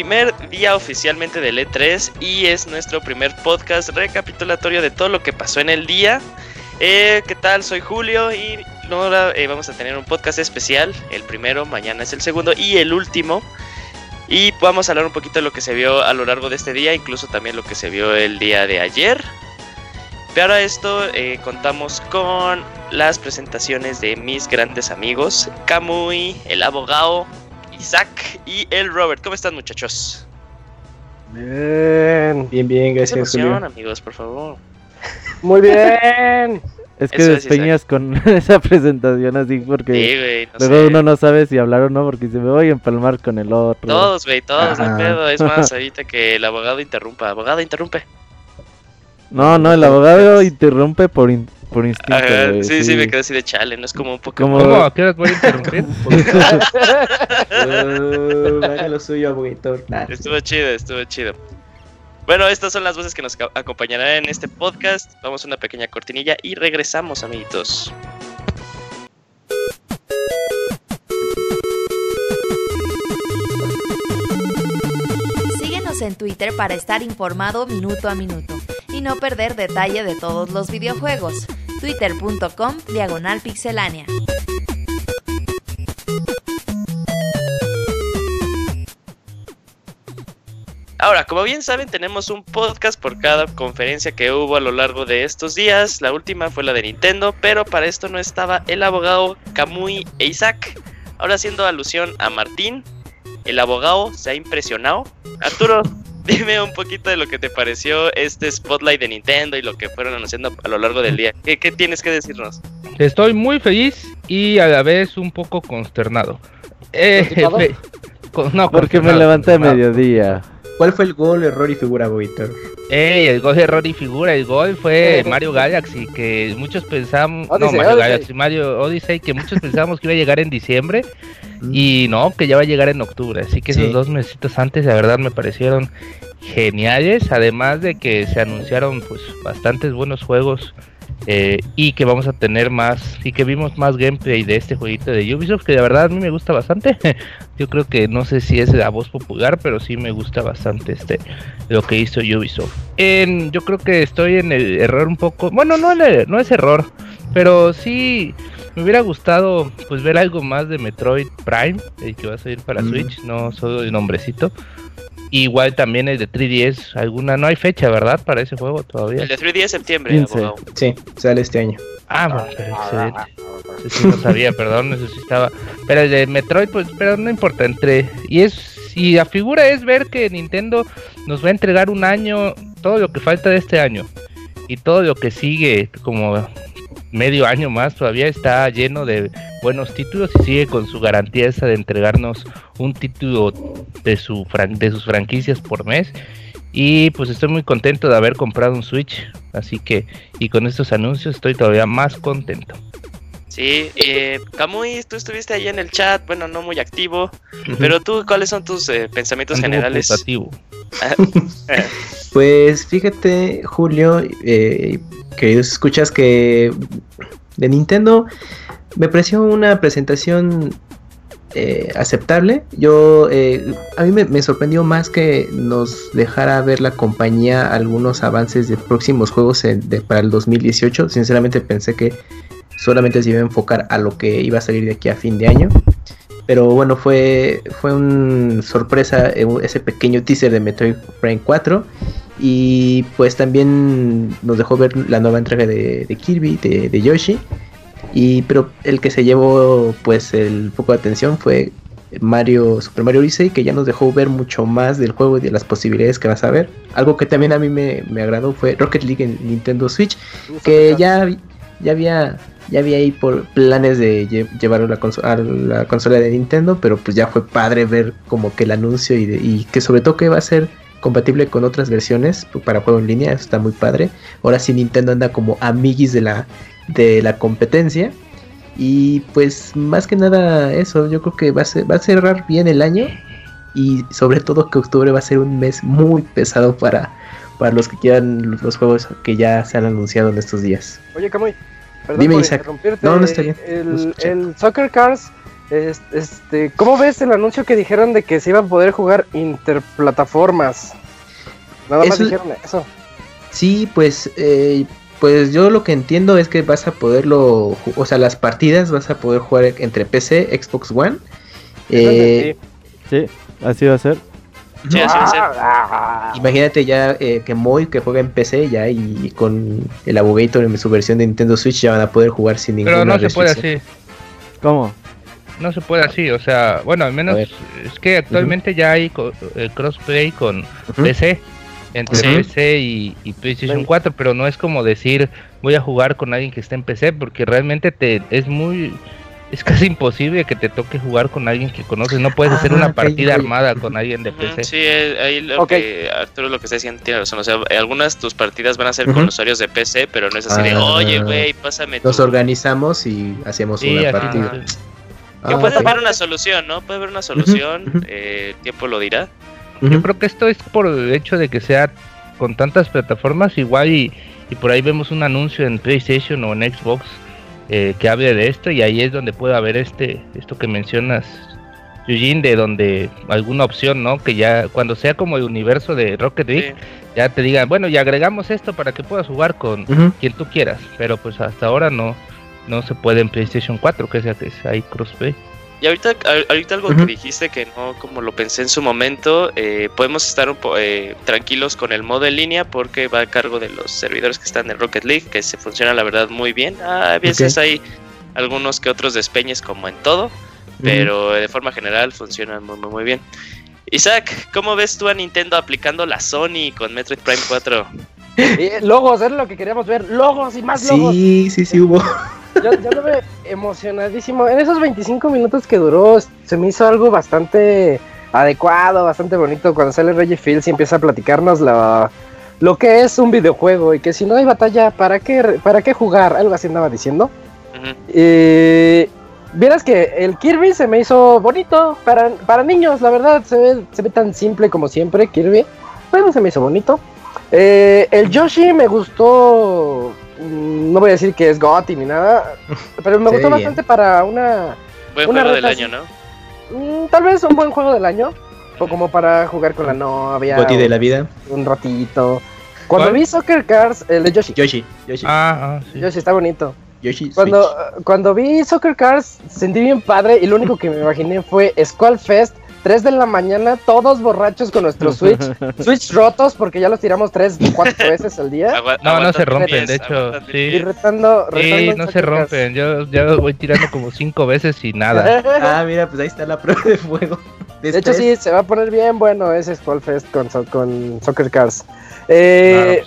Primer día oficialmente del E3 y es nuestro primer podcast recapitulatorio de todo lo que pasó en el día. Eh, ¿Qué tal? Soy Julio y ahora eh, vamos a tener un podcast especial. El primero, mañana es el segundo y el último. Y vamos a hablar un poquito de lo que se vio a lo largo de este día, incluso también lo que se vio el día de ayer. Para esto eh, contamos con las presentaciones de mis grandes amigos, Kamui, el abogado, Isaac y el Robert. ¿Cómo están, muchachos? Bien, bien, bien, gracias. Julio. amigos, por favor. Muy bien. Es que despeñas con esa presentación así porque luego uno no sabe si hablar o no porque se me voy a empalmar con el otro. Todos, güey, todos, no pedo. Es más, ahorita que el abogado interrumpa. Abogado, interrumpe. No, no, el abogado interrumpe por, por instinto. sí, sí, me quedé así de chale, no es como un poco. ¿Cómo? ¿A qué hora voy a interrumpir? uh, lo suyo, Estuvo chido, estuvo chido. Bueno, estas son las voces que nos acompañarán en este podcast. Vamos a una pequeña cortinilla y regresamos, amiguitos. Síguenos en Twitter para estar informado minuto a minuto y no perder detalle de todos los videojuegos twitter.com diagonal pixelánea. Ahora, como bien saben, tenemos un podcast por cada conferencia que hubo a lo largo de estos días. La última fue la de Nintendo, pero para esto no estaba el abogado Kamui e Isaac. Ahora haciendo alusión a Martín, el abogado se ha impresionado. Arturo, dime un poquito de lo que te pareció este spotlight de Nintendo y lo que fueron anunciando a lo largo del día. ¿Qué, tienes que decirnos? Estoy muy feliz y a la vez un poco consternado. Eh, no, porque me levanté a mediodía. ¿Cuál fue el gol, error y figura, Víctor? Ey, el gol, error y figura. El gol fue Mario Galaxy, que muchos pensamos. no, Mario Galaxy, Mario Odyssey, que muchos pensábamos que iba a llegar en diciembre. Mm. Y no, que ya va a llegar en octubre. Así que esos dos mesitos antes, la verdad, me parecieron geniales. Además de que se anunciaron pues bastantes buenos juegos eh, y que vamos a tener más y que vimos más gameplay de este jueguito de Ubisoft que de verdad a mí me gusta bastante yo creo que no sé si es la voz popular pero sí me gusta bastante este lo que hizo Ubisoft en, yo creo que estoy en el error un poco bueno no, no es error pero sí me hubiera gustado pues ver algo más de Metroid Prime el que va a salir para Switch no solo el nombrecito Igual también el de 3DS, alguna, no hay fecha, ¿verdad? Para ese juego todavía. El de 3DS septiembre, Sí, sale este año. Ah, bueno, excelente. sí no sabía, perdón, necesitaba. Pero el de Metroid, pues, pero no importa, entre. Y es. Y la figura es ver que Nintendo nos va a entregar un año, todo lo que falta de este año. Y todo lo que sigue, como medio año más todavía está lleno de buenos títulos y sigue con su garantía esa de entregarnos un título de, su de sus franquicias por mes. Y pues estoy muy contento de haber comprado un Switch. Así que, y con estos anuncios estoy todavía más contento. Sí, eh, Camuy, tú estuviste ahí en el chat, bueno, no muy activo, pero tú, ¿cuáles son tus eh, pensamientos generales? pues fíjate, Julio, eh, queridos escuchas, que de Nintendo me pareció una presentación eh, aceptable. Yo, eh, a mí me, sorprendió más que nos dejara ver la compañía algunos avances de próximos juegos para el 2018. Sinceramente pensé que solamente se iba a enfocar a lo que iba a salir de aquí a fin de año. Pero bueno, fue, fue una sorpresa eh, ese pequeño teaser de Metroid Prime 4. Y pues también nos dejó ver la nueva entrega de, Kirby, de, Yoshi. Y, pero el que se llevó pues el poco de atención fue Mario, Super Mario Odyssey, que ya nos dejó ver mucho más del juego y de las posibilidades que vas a ver. Algo que también a mí me, agradó fue Rocket League en Nintendo Switch, que ya, ya había ya había ahí por planes de llevarlo a la, consola de Nintendo, pero pues ya fue padre ver como que el anuncio y, y que sobre todo que va a ser compatible con otras versiones para juego en línea, eso está muy padre. Ahora sí Nintendo anda como amiguis de la, de la competencia. Y pues más que nada eso, yo creo que va a, va a cerrar bien el año. Y sobre todo que octubre va a ser un mes muy pesado para, para los que quieran los juegos que ya se han anunciado en estos días. Oye, Camuy, perdón Dime, Isaac. No, no está bien. El, el Soccer Cars este, ¿Cómo ves el anuncio que dijeron de que se iba a poder jugar interplataformas? Nada más dijeron eso. Sí, pues, eh, pues yo lo que entiendo es que vas a poderlo, o sea, las partidas vas a poder jugar entre PC, Xbox One. Eh, sí. así va a ser. Sí, así va a ser. Ah. Imagínate ya eh, que Moy que juega en PC ya y con el Abogator en su versión de Nintendo Switch ya van a poder jugar sin ninguna Pero no se puede así. ¿Cómo? no se puede así, o sea, bueno, al menos es que actualmente ya hay eh, crossplay con PC, entre PC y, PlayStation 4, pero no es como decir voy a jugar con alguien que esté en PC, porque realmente te es muy es casi imposible que te toque jugar con alguien que conoces. No puedes hacer una ah, partida armada con alguien de PC. Sí, eh, ahí lo que Arturo lo que está diciendo tiene razón. O sea, algunas tus partidas van a ser con usuarios de PC, pero no es así de, ah. oye, güey, pásame. Nos organizamos y hacemos una partida. Que puede haber una solución, ¿no? Puede haber una solución, eh, el tiempo lo dirá. Yo creo que esto es por el hecho de que sea con tantas plataformas, igual y, por ahí vemos un anuncio en PlayStation o en Xbox eh, que hable de esto y ahí es donde puede haber este esto que mencionas, Eugene, de donde alguna opción, ¿no? Que ya cuando sea como el universo de Rocket League, ya te digan, bueno, y agregamos esto para que puedas jugar con quien tú quieras, pero pues hasta ahora no no se puede en PlayStation 4, que sea que hay crossplay. Y ahorita, ahorita algo que dijiste que no, como lo pensé en su momento, eh, podemos estar un eh, tranquilos con el modo en línea porque va a cargo de los servidores que están en Rocket League, que se funciona la verdad muy bien. a veces hay algunos que otros despeñes como en todo, pero de forma general funciona muy, muy, muy bien. Isaac, ¿cómo ves tú a Nintendo aplicando la Sony con Metroid Prime 4? Eh, logos, era lo que queríamos ver, logos y más logos. Sí, sí, sí hubo. Yo, yo lo veo emocionadísimo. En esos 25 minutos que duró, se me hizo algo bastante adecuado, bastante bonito. Cuando sale Reggie Fields y empieza a platicarnos la, lo que es un videojuego y que si no hay batalla, ¿para qué, para qué jugar? Algo así andaba diciendo. Y vieras que el Kirby se me hizo bonito para, para niños, la verdad, se ve, se ve tan simple como siempre, Kirby. Bueno, se me hizo bonito. Eh, el Yoshi me gustó no voy a decir que es Gotti ni nada, pero me gustó bastante para una. Buen juego del año, ¿no? Mm, tal vez un buen juego del año, o como para jugar con la novia. Gotti de la vida. Un ratito. Cuando vi Soccer Cars, el de Yoshi. Yoshi, Yoshi. Ah, ah sí. Yoshi está bonito. Yoshi cuando, cuando vi Soccer Cars, sentí bien padre y lo único que me imaginé fue Squall Fest 3 de la mañana, todos borrachos con nuestro Switch, Switch rotos porque ya los tiramos 3, 4 veces al día. no, no se rompen, de hecho, sí. Y retando, sí, no se rompen, yo ya los voy tirando como 5 veces y nada. ah, mira, pues ahí está la prueba de fuego. De hecho, sí, se va a poner bien bueno ese Fest con, con Soccer Cars. Eh,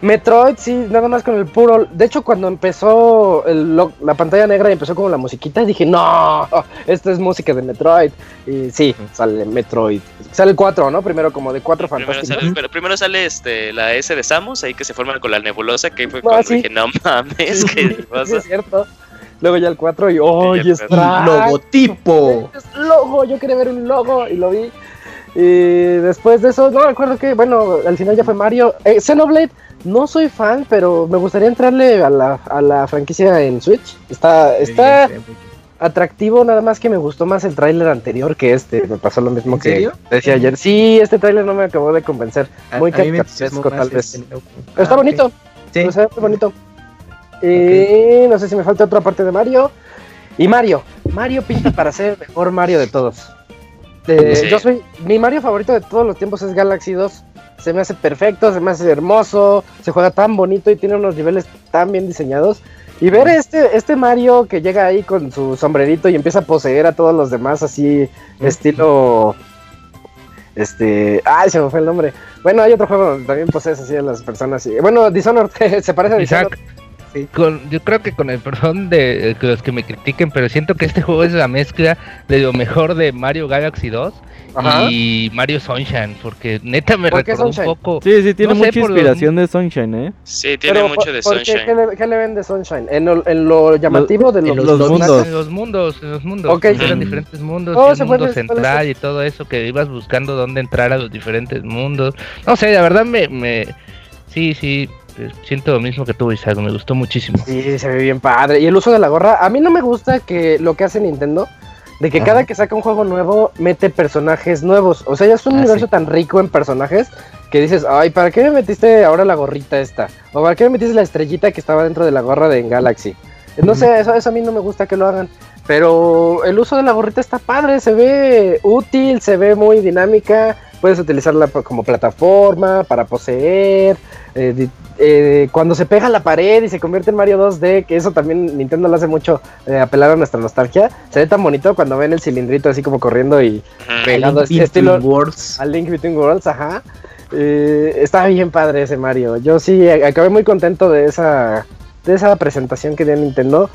Metroid, sí, nada más con el puro. De hecho, cuando empezó la pantalla negra y empezó como la musiquita, dije, no, esta es música de Metroid. Y sí, sale Metroid. Sale el 4, ¿no? Primero como de 4 fantásticos. Primero sale, primero sale este, la S de Samus, ahí que se forma con la nebulosa, que fue cuando dije, no mames, ¿qué pasa? es cierto. Luego ya el 4 y, ¡oh, y es logotipo! Es logo, yo quería ver un logo y lo vi. Y después de eso, no me acuerdo que, bueno, al final ya fue Mario. Eh, Xenoblade no soy fan, pero me gustaría entrarle a la, a la franquicia en Switch. Está, está atractivo, nada más que me gustó más el tráiler anterior que este. Me pasó lo mismo que decía ayer. Sí, este tráiler no me acabó de convencer. Muy caricaturesco tal vez. Pero está ah, bonito. Sí. Está bonito. Y no sé si me falta otra parte de Mario. Y Mario, Mario pinta para ser el mejor Mario de todos. Yo soy, mi Mario favorito de todos los tiempos es Galaxy 2. Se me hace perfecto, se me hace hermoso, se juega tan bonito y tiene unos niveles tan bien diseñados. Y ver este, este Mario que llega ahí con su sombrerito y empieza a poseer a todos los demás así, estilo... Este... Ay, se me fue el nombre. Bueno, hay otro juego donde también posees así a las personas. Y, bueno, Dishonored se parece a Dishonored. Con, yo creo que con el perdón de, los que me critiquen, pero siento que este juego es la mezcla de lo mejor de Mario Galaxy 2 y Mario Sunshine, porque neta me recordó un poco. Sí, sí, tiene mucha inspiración de Sunshine, ¿eh? Sí, tiene mucho de Sunshine. Qué, le, ¿Qué le ven de Sunshine? ¿En lo, en lo llamativo de los, mundos? En los mundos, en los mundos. Okay. Eran diferentes mundos, oh, el mundo central y todo eso que ibas buscando dónde entrar a los diferentes mundos. No sé, la verdad me, me sí, sí, siento lo mismo que tú, Isaac, me gustó muchísimo. Sí, se ve bien padre. Y el uso de la gorra, a mí no me gusta que lo que hace Nintendo, de que cada que saca un juego nuevo, mete personajes nuevos. O sea, ya es un ah, universo tan rico en personajes que dices, ay, ¿para qué me metiste ahora la gorrita esta? O ¿para qué me metiste la estrellita que estaba dentro de la gorra de Galaxy? No sé, eso, eso a mí no me gusta que lo hagan. Pero el uso de la gorrita está padre, se ve útil, se ve muy dinámica. Puedes utilizarla como plataforma para poseer. Eh, eh, cuando se pega a la pared y se convierte en Mario 2D, que eso también Nintendo lo hace mucho eh, apelar a nuestra nostalgia, se ve tan bonito cuando ven el cilindrito así como corriendo y pegando este estilo Worlds. al Link Between Worlds, ajá. Eh, está bien padre ese Mario. Yo sí acabé muy contento de esa de esa presentación que dio Nintendo.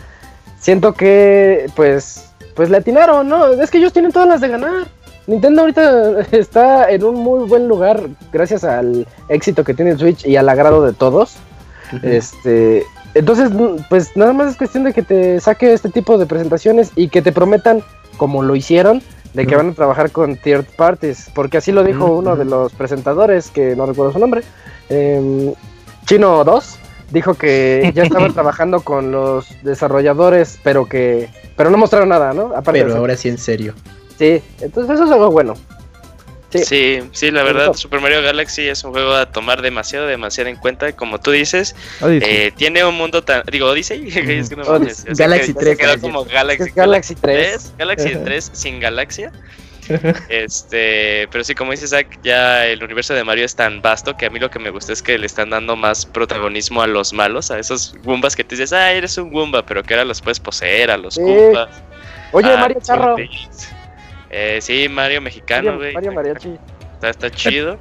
Siento que pues pues le atinaron, ¿no? Es que ellos tienen todas las de ganar. Nintendo ahorita está en un muy buen lugar gracias al éxito que tiene Switch y al agrado de todos. Este, entonces, pues nada más es cuestión de que te saque este tipo de presentaciones y que te prometan, como lo hicieron, de que van a trabajar con third parties, porque así lo dijo uno de los presentadores, que no recuerdo su nombre, em, Chino 2, dijo que ya estaban trabajando con los desarrolladores, pero que pero no mostraron nada, ¿no? pero ahora sí en serio. Sí, entonces eso es algo bueno. Sí, sí, la verdad, Super Mario Galaxy es un juego a tomar demasiado, demasiado en cuenta. Como tú dices, eh, tiene un mundo tan. Digo, Odyssey. Galaxy 3. como Galaxy, Galaxy 3. Galaxy 3 sin galaxia. este, pero sí, como dice Zach, ya el universo de Mario es tan vasto que a mí lo que me gusta es que le están dando más protagonismo a los malos, a esos Goombas que te dices, ah, eres un Goomba, pero que ahora los puedes poseer, a los Goombas. Oye, Mario Charro. Eh, sí, Mario mexicano, güey. Mario, Mariachi. Está, está chido.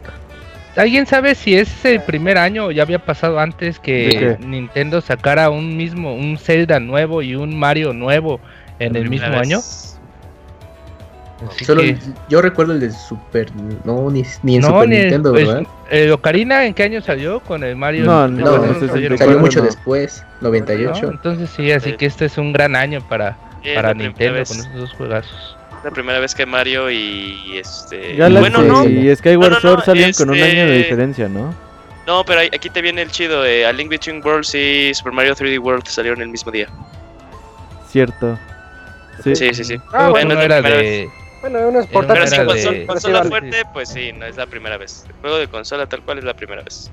¿Alguien sabe si es el primer año o ya había pasado antes que Nintendo sacara un mismo, un Zelda nuevo y un Mario nuevo en el mismo año? Solo yo recuerdo el de Super, no ni, ni en Super Nintendo, pues, ¿verdad? Eh, Ocarina, ¿en qué año salió con el Mario? No, no, no salió, mucho después, 98. entonces sí, así que este es un gran año para, para Nintendo con esos dos juegazos la primera vez que Mario y este. bueno, no. Y Skyward Sword salían con un año de este, diferencia, ¿no? No, pero aquí te viene el chido. Eh, A Link Between Worlds y Super Mario 3D World salieron el mismo día. Cierto. Sí, sí, sí. sí. Ah, bueno, no era de. Bueno, uno es portátil. Pero si consola, consola fuerte, pues sí, no es la primera vez. El juego de consola tal cual es la primera vez.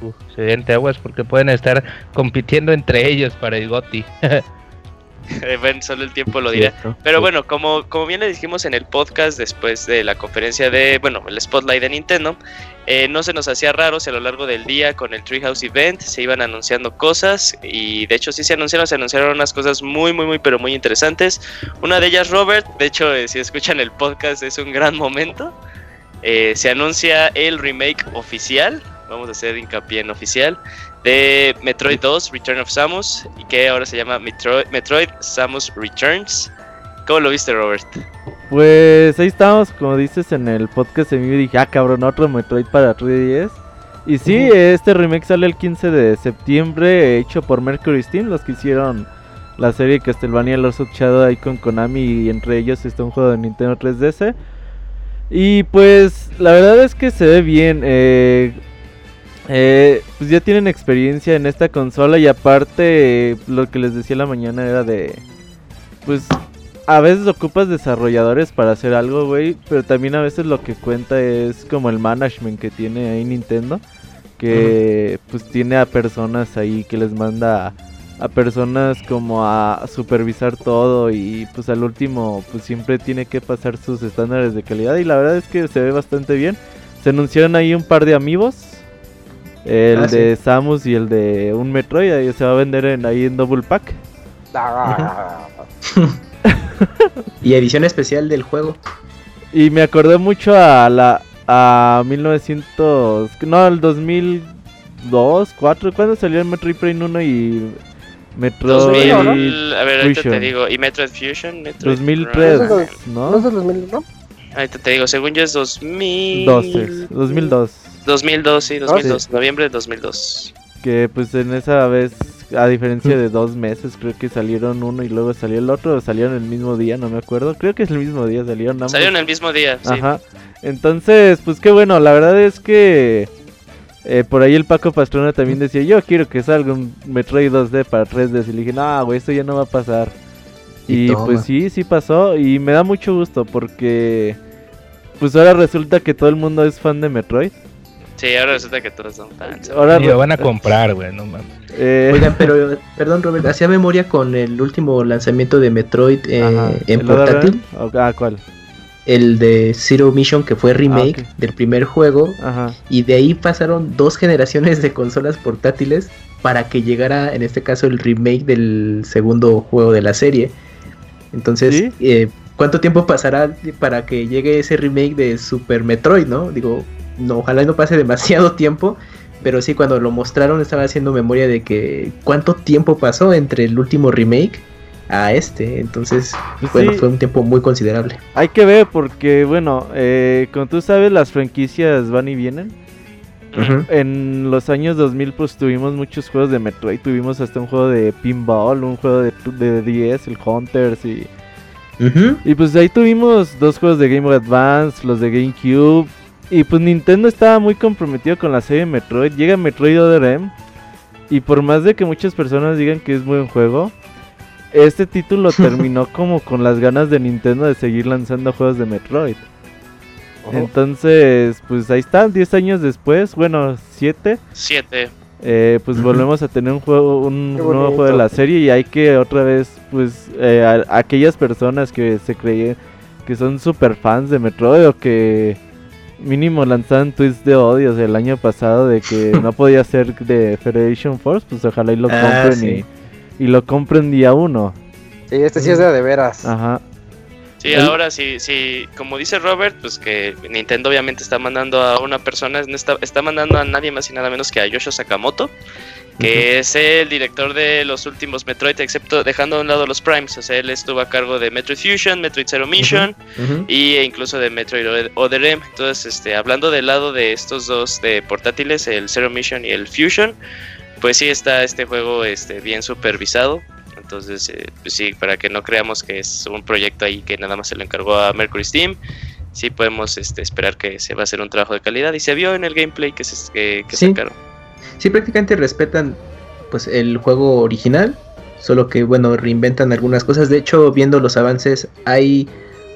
Uf, excelente aguas porque pueden estar compitiendo entre ellos para el GOTI. ven, solo el tiempo lo dirá. Pero bueno, como, como bien le dijimos en el podcast después de la conferencia de, bueno, el Spotlight de Nintendo, eh, no se nos hacía raro si a lo largo del día con el Treehouse Event se iban anunciando cosas y de hecho sí se anunciaron, se anunciaron unas cosas muy, muy, muy, pero muy interesantes. Una de ellas, Robert, de hecho, eh, si escuchan el podcast es un gran momento. Eh, se anuncia el remake oficial, vamos a hacer hincapié en oficial, de Metroid 2, Return of Samus, y que ahora se llama Metroid, Samus Returns. ¿Cómo lo viste, Robert? Pues ahí estamos, como dices en el podcast de mí, dije, ah, cabrón, otro Metroid para 3DS. Y sí, este remake sale el 15 de septiembre, hecho por Mercury Steam, los que hicieron la serie Castlevania Lords of Shadow ahí con Konami, y entre ellos está un juego de Nintendo 3DS. Y pues la verdad es que se ve bien. Eh, eh, pues ya tienen experiencia en esta consola y aparte lo que les decía la mañana era de... Pues a veces ocupas desarrolladores para hacer algo, güey, pero también a veces lo que cuenta es como el management que tiene ahí Nintendo, que pues tiene a personas ahí que les manda a personas como a supervisar todo y pues al último pues siempre tiene que pasar sus estándares de calidad y la verdad es que se ve bastante bien. Se anunciaron ahí un par de amigos. El Ah, de Samus y el de un Metroid, ahí se va a vender en, ahí en Double Pack. Y edición especial del juego. Y me acordé mucho a la a 1900, no, al 2002, 4, ¿cuándo salió el Metroid Prime 1 y Metroid 2000, ¿no? a ver, ahorita Fusion. te digo. Y Metroid Fusion, Metroid 2003, Prime. ¿No ¿no? es del 2000, no? Ahorita te digo, según yo es 2000. 12, 2002. 2002, sí, 2002. Noviembre de 2002. Que pues en esa vez, a diferencia de dos meses, creo que salieron uno y luego salió el otro, o salieron el mismo día, no me acuerdo. Creo que es el mismo día, salieron ambos. Salieron el mismo día, sí. Ajá. Entonces, pues qué bueno, la verdad es que eh, por ahí el Paco Pastrona también decía, yo quiero que salga un Metroid 2D para 3D. Y le dije, no, güey, esto ya no va a pasar. Y pues sí, sí pasó. Y me da mucho gusto porque pues ahora resulta que todo el mundo es fan de Metroid. Sí, ahora resulta que todos son fans. Ahora lo van a comprar, güey, no mames. eh, Oigan, pero perdón Robert, hacía memoria con el último lanzamiento de Metroid eh, ajá, en ¿el Other portátil, Ah, ¿cuál? el de Zero Mission que fue remake Ah, ok. del primer juego Ajá. y de ahí pasaron dos generaciones de consolas portátiles para que llegara en este caso el remake del segundo juego de la serie. Entonces, ¿Sí? eh, ¿cuánto tiempo pasará para que llegue ese remake de Super Metroid, no? Digo, no, ojalá no pase demasiado tiempo, pero sí cuando lo mostraron estaba haciendo memoria de que cuánto tiempo pasó entre el último remake a este. Entonces, Pues bueno, sí. fue un tiempo muy considerable. Hay que ver porque, bueno, eh, como tú sabes, las franquicias van y vienen. En los años 2000 pues tuvimos muchos juegos de Metroid, tuvimos hasta un juego de pinball, un juego de, de 10, el Hunters y... Y pues ahí tuvimos dos juegos de Game Boy Advance, los de GameCube. Y pues Nintendo estaba muy comprometido con la serie Metroid. Llega Metroid Other M. Y por más de que muchas personas digan que es buen juego, este título terminó como con las ganas de Nintendo de seguir lanzando juegos de Metroid. Ojo. Entonces, pues ahí están, 10 años después, bueno, 7. Siete. Eh, pues volvemos a tener un juego, un Qué nuevo juego de la serie y hay que otra vez, pues, eh, a- aquellas personas que se creían que son super fans de Metroid o que mínimo lanzaban tweets de odios el año pasado de que no podía ser de Federation Force, pues ojalá y lo Ah, compren sí. y, y lo compren día uno. Sí, este sí es de, de veras. Ajá. Sí, El- ahora sí, sí, como dice Robert, pues que Nintendo obviamente está mandando a una persona, no está, está mandando a nadie más y nada menos que a Yoshio Sakamoto, que es el director de los últimos Metroid, excepto dejando a un lado los Primes, o sea, él estuvo a cargo de Metroid Fusion, Metroid Zero Mission y e incluso de Metroid Other M. Entonces, este, hablando del lado de estos dos de portátiles, el Zero Mission y el Fusion, pues sí está este juego este, bien supervisado. Entonces, eh, pues sí, para que no creamos que es un proyecto ahí que nada más se lo encargó a Mercury Steam, sí podemos este, esperar que se va a hacer un trabajo de calidad y se vio en el gameplay que, se, que, que Sí. sacaron. Sí, prácticamente respetan pues el juego original, solo que bueno, reinventan algunas cosas. De hecho, viendo los avances, hay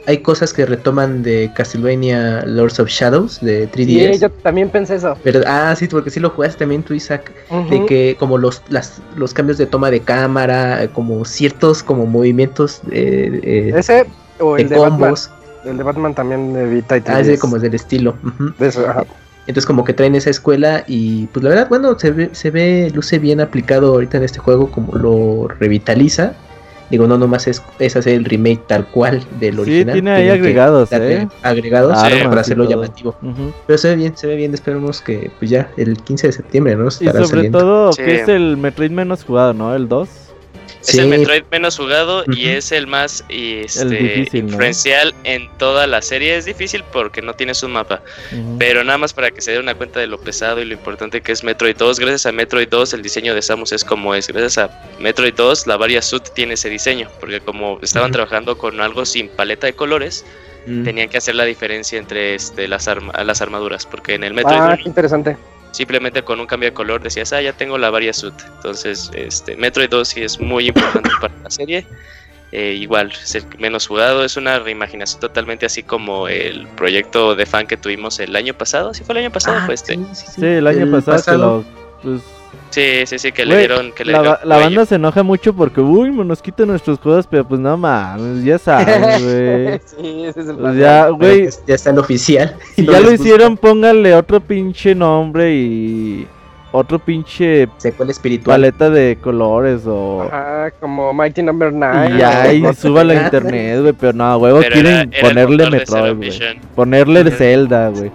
hay cosas que retoman de Castlevania Lords of Shadows de 3DS. Sí, yo también pensé eso. Pero, ah, sí, porque sí lo jugaste también tú, Isaac, de que como los, las, los cambios de toma de cámara, como ciertos como movimientos eh, eh, Ese o de el de Batman. combos, El de Batman también de Vita y ah, ese 3DS. como del estilo. De eso, ajá. Entonces como que traen esa escuela y pues la verdad, bueno, se ve, se ve, luce bien aplicado ahorita en este juego como lo revitaliza. Digo, no nomás es, es hacer el remake tal cual del Sí, original. tiene ahí agregados, ¿eh? Agregados Armas para hacerlo llamativo. Pero se ve bien, se ve bien, esperemos que pues ya el 15 de septiembre, ¿no? Y sobre saliendo. todo Sí. que es el Metroid menos jugado, ¿no? El 2. Es el Sí. Metroid menos jugado y Ujú. es el más y, este, difícil, ¿no? influencial en toda la serie. Es difícil porque no tienes un mapa. Ujú. Pero nada más para que se den una cuenta de lo pesado y lo importante que es Metroid 2. Gracias a Metroid 2 el diseño de Samus es como es. Gracias a Metroid 2 la Varia Suit tiene ese diseño. Porque como estaban Ujú. trabajando con algo sin paleta de colores, Mm. tenían que hacer la diferencia entre este, las, arma- las armaduras. Porque en el Metroid Ah, 1 qué interesante. Simplemente con un cambio de color decías, ah, ya tengo la Varia Suit. Entonces, este, Metroid 2 sí es muy importante para la serie. Eh, igual, es el menos jugado, es una reimaginación totalmente así como el proyecto de fan que tuvimos el año pasado. ¿Sí fue el año pasado? Ah, fue este. sí, sí, sí. Sí, el año pasado, que lo, pues, Sí, sí, sí, que le dieron. Que le la, dieron la banda se enoja mucho porque, uy, nos quitan nuestros juegos, pero pues no mames, ya sabes, güey. sí, ese es el Pues ya, güey, Ya está el oficial. si No ya lo gusta. hicieron, pónganle otro pinche nombre y otro pinche Secuela espiritual. paleta de colores o... Ajá, como Mighty Number 9. Y ya, y súbalo a internet, güey, pero no, huevo, quieren era- era el ponerle Metroid, güey. Ponerle. Zelda, güey.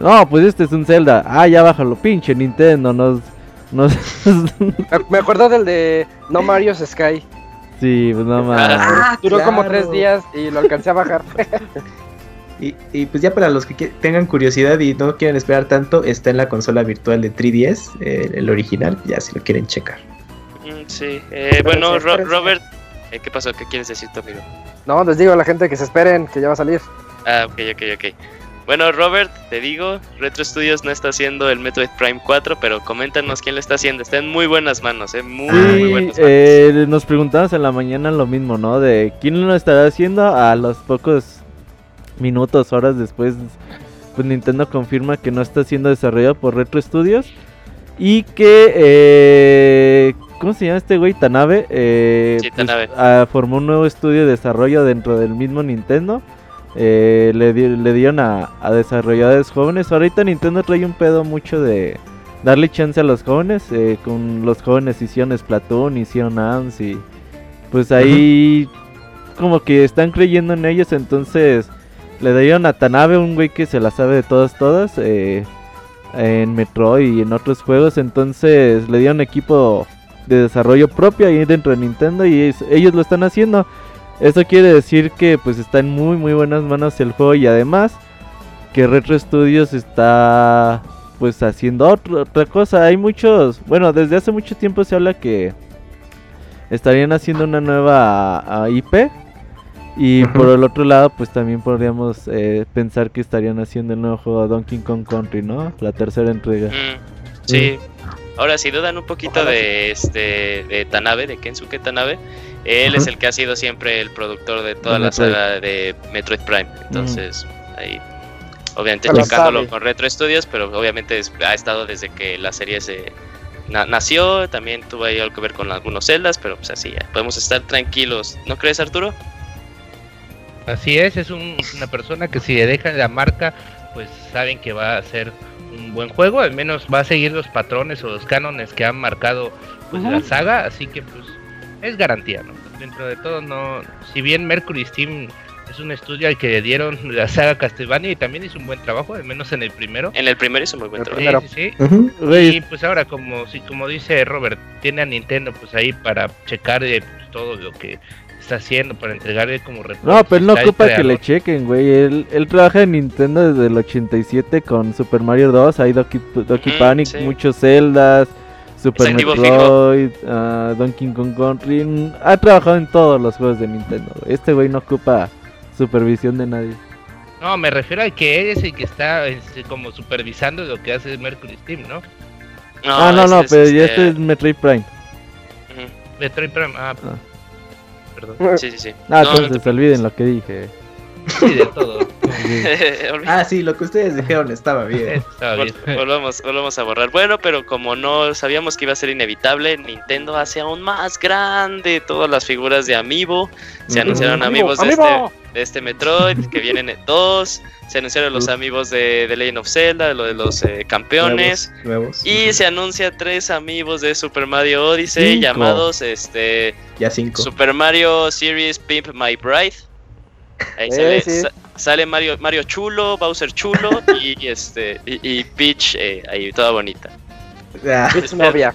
No, pues este es un Zelda. Ah, ya bájalo, pinche Nintendo, nos... nos... Me acuerdo del de No Mario's Sky. sí, pues no. Ah, Duró como tres días y lo alcancé a bajar. Y, y pues ya para los que tengan curiosidad y no quieren esperar tanto, está en la consola virtual de 3DS, eh, el original, ya si lo quieren checar. Mm, Sí, eh, bueno, Ro-. Robert, eh, ¿qué pasó? ¿Qué quieres decir tú, amigo? No, les digo a la gente que se esperen, que ya va a salir. Ah, ok, ok, ok. Bueno, Robert, te digo, Retro Studios no está haciendo el Metroid Prime 4, pero coméntanos quién lo está haciendo. Está en muy buenas manos, eh, muy, buenas manos. eh, nos preguntamos en la mañana lo mismo, ¿no? De quién lo estará haciendo a los pocos minutos, horas después, pues Nintendo confirma que no está siendo desarrollado por Retro Studios y que, eh, ¿cómo se llama este güey? Tanabe, eh, Sí, pues, Tanabe. ah, formó un nuevo estudio de desarrollo dentro del mismo Nintendo. Eh, le, di- le dieron a, a desarrolladores jóvenes. Ahorita Nintendo trae un pedo mucho de darle chance a los jóvenes. eh, con los jóvenes hicieron Splatoon, hicieron ARMS y pues ahí como que están creyendo en ellos. Entonces le dieron a Tanabe, un güey que se la sabe de todas, todas. eh, en Metroid y en otros juegos. Entonces le dieron equipo de desarrollo propio ahí dentro de Nintendo y es- ellos lo están haciendo. Eso quiere decir que pues está en muy muy buenas manos el juego y además que Retro Studios está pues haciendo otro- otra cosa. Hay muchos, bueno, desde hace mucho tiempo se habla que estarían haciendo una nueva IP y por el otro lado pues también podríamos eh, pensar que estarían haciendo el nuevo juego Donkey Kong Country, ¿no? La tercera entrega. Mm, sí. Ahora, si dudan un poquito de este de Tanabe, de Kensuke Tanabe, él es el que ha sido siempre el productor de toda De la Metroid. saga de Metroid Prime. Entonces, ahí obviamente checándolo sabe. con Retro Studios, pero obviamente es- ha estado desde que la serie se na- nació, también tuvo ahí algo que ver con algunos celdas, pero pues así ya, podemos estar tranquilos. ¿No crees, Arturo? Así es, es un- una persona que si le dejan la marca, pues saben que va a ser un buen juego, al menos va a seguir los patrones o los cánones que han marcado pues la saga, así que pues es garantía, ¿no? Dentro de todo no, si bien Mercury Steam es un estudio al que le dieron la saga Castlevania y también hizo un buen trabajo, al menos en el primero. En el primero hizo muy buen trabajo. Sí, primero. sí, Y pues ahora como si como dice Robert, tiene a Nintendo pues ahí para checar eh, pues, todo lo que está haciendo para entregarle como reportes. No, pero él no ocupa que le chequen, güey. Él, él trabaja en Nintendo desde el 87 con Super Mario 2, hay Donkey Ujú, Panic, sí. muchos Zeldas, Super Metroid, ah, Donkey Kong Country. mm, Ha trabajado en todos los juegos de Nintendo. Este güey no ocupa supervisión de nadie. No, me refiero a que él es el que está este, como supervisando lo que hace Mercury Steam, ¿no? ah, no, no, pero es, ya este, este es Metroid Prime. ujú. Metroid Prime, ah, Ah. perdón. Sí, sí, sí. Ah, No, no entonces te olviden lo que dije. Sí, de todo. Ah, sí, lo que ustedes dijeron estaba bien. Estaba bien. Volvamos, volvamos a borrar. Bueno, pero como no sabíamos que iba a ser inevitable, Nintendo hace aún más grande todas las figuras de Amiibo. Se anunciaron amigos de este, de este Metroid, que vienen en dos. Se anunciaron los amigos de, de Legend of Zelda, lo de los eh, campeones. Nuevos. nuevos. Y se anuncia tres amigos de Super Mario Odyssey Cinco. llamados este Ya cinco. Super Mario Series Pimp My Bride. Ahí Eh, sale, sí. sa- sale Mario, Mario chulo, Bowser chulo y este y, y Peach eh, ahí toda bonita. Ah, Es novia.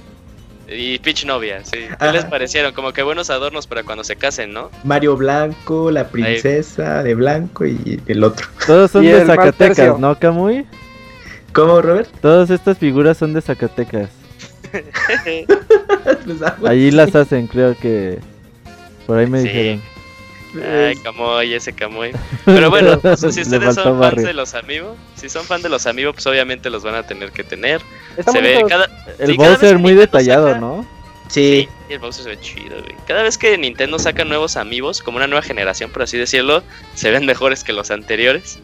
Y Peach novia, sí. ¿Qué Ajá. les parecieron? Como que buenos adornos para cuando se casen, ¿no? Mario Blanco, la princesa de blanco y el otro. Todos son de Zacatecas. ¿no, Kamui? ¿Cómo, Robert? Todas estas figuras son de Zacatecas. Pues, ah, Allí las hacen, creo que. Por ahí me Sí. dijeron. Ay, Camoy, ese Camoy. Pero bueno, si Le ustedes son fans barrio. de los amigos, si son fans de los amigos, pues obviamente los van a tener que tener. Está se ve cada El Sí, Bowser muy Nintendo detallado, saca- ¿no? Sí, Sí, el Bowser se ve chido, güey. Cada vez que Nintendo saca nuevos amigos, como una nueva generación, por así decirlo, se ven mejores que los anteriores.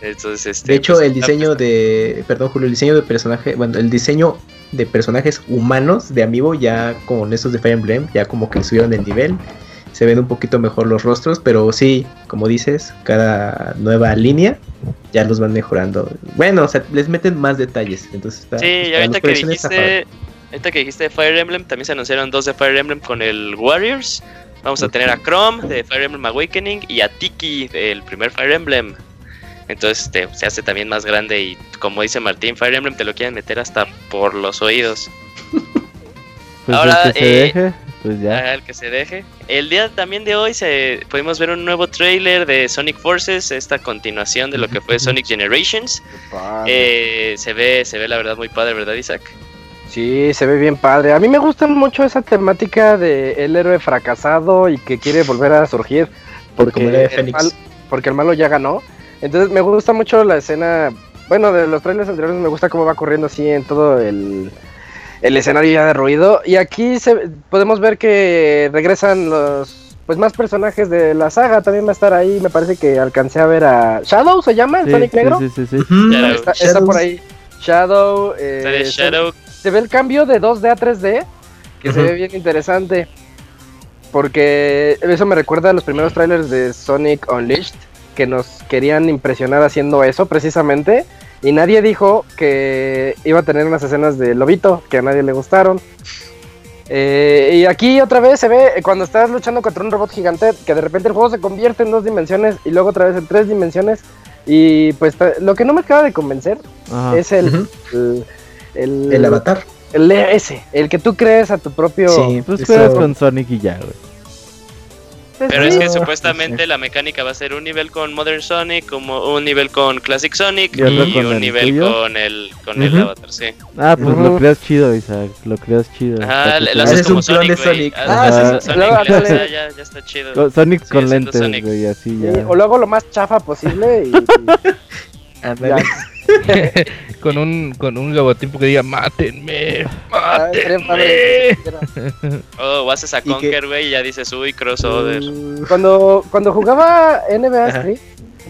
Entonces, este. de hecho pues, el diseño de, perdón Julio, el diseño de personaje, bueno, el diseño de personajes humanos de Amiibo, ya con esos de Fire Emblem, ya como que subieron el nivel. Se ven un poquito mejor los rostros, pero sí, como dices, cada nueva línea ya los van mejorando. Bueno, o sea, les meten más detalles. Entonces está, sí, y ahorita que dijiste, ahorita que dijiste Fire Emblem, también se anunciaron dos de Fire Emblem con el Warriors. Vamos a tener a Chrome de Fire Emblem Awakening y a Tiki del primer Fire Emblem. Entonces este, se hace también más grande y como dice Martín, Fire Emblem te lo quieren meter hasta por los oídos. Pues Ahora, eh, pues ya. El que se deje. El día también de hoy se pudimos ver un nuevo trailer de Sonic Forces, esta continuación de lo que fue Sonic Generations. Eh, se ve, se ve la verdad muy padre, ¿verdad, Isaac? Sí, se ve bien padre. A mí me gusta mucho esa temática de el héroe fracasado y que quiere volver a surgir porque, porque el malo ya ganó. Entonces me gusta mucho la escena, bueno, de los trailers anteriores me gusta cómo va corriendo así en todo el, escenario ya derruido. Y aquí se, podemos ver que regresan los pues más personajes de la saga. También va a estar ahí, me parece que alcancé a ver a Shadow, ¿se llama? ¿El Sonic Negro? Sí, sí, sí. está, por ahí. Shadow. Eh, Shadow. Se, ve el cambio de 2D a 3D, que se ve bien interesante. Porque eso me recuerda a los primeros trailers de Sonic Unleashed que nos querían impresionar haciendo eso precisamente. Y nadie dijo que iba a tener unas escenas de lobito que a nadie le gustaron. Eh, y aquí otra vez se ve cuando estás luchando contra un robot gigante que de repente el juego se convierte en dos dimensiones y luego otra vez en tres dimensiones. Y pues lo que no me acaba de convencer es el, el, avatar. El ese, el que tú crees a tu propio. Sí, pues juegas con Sonic y ya, güey. Pues Pero es que supuestamente la mecánica va a ser un nivel con Modern Sonic, como un nivel con Classic Sonic y, un nivel con el con el Avatar, sí. Ah, pues lo creas chido, Isaac, lo creas chido. Ah, le haces como Sonic, Sonic. Ah, Sonic, ya, ya está chido. Sonic con lentes, güey, así ya. o lo hago lo más chafa posible y... con un con un logotipo que diga mátenme, mátenme. oh, vas a Conker, güey, y ya dices, uy, crossover. Mm, cuando, cuando jugaba NBA Street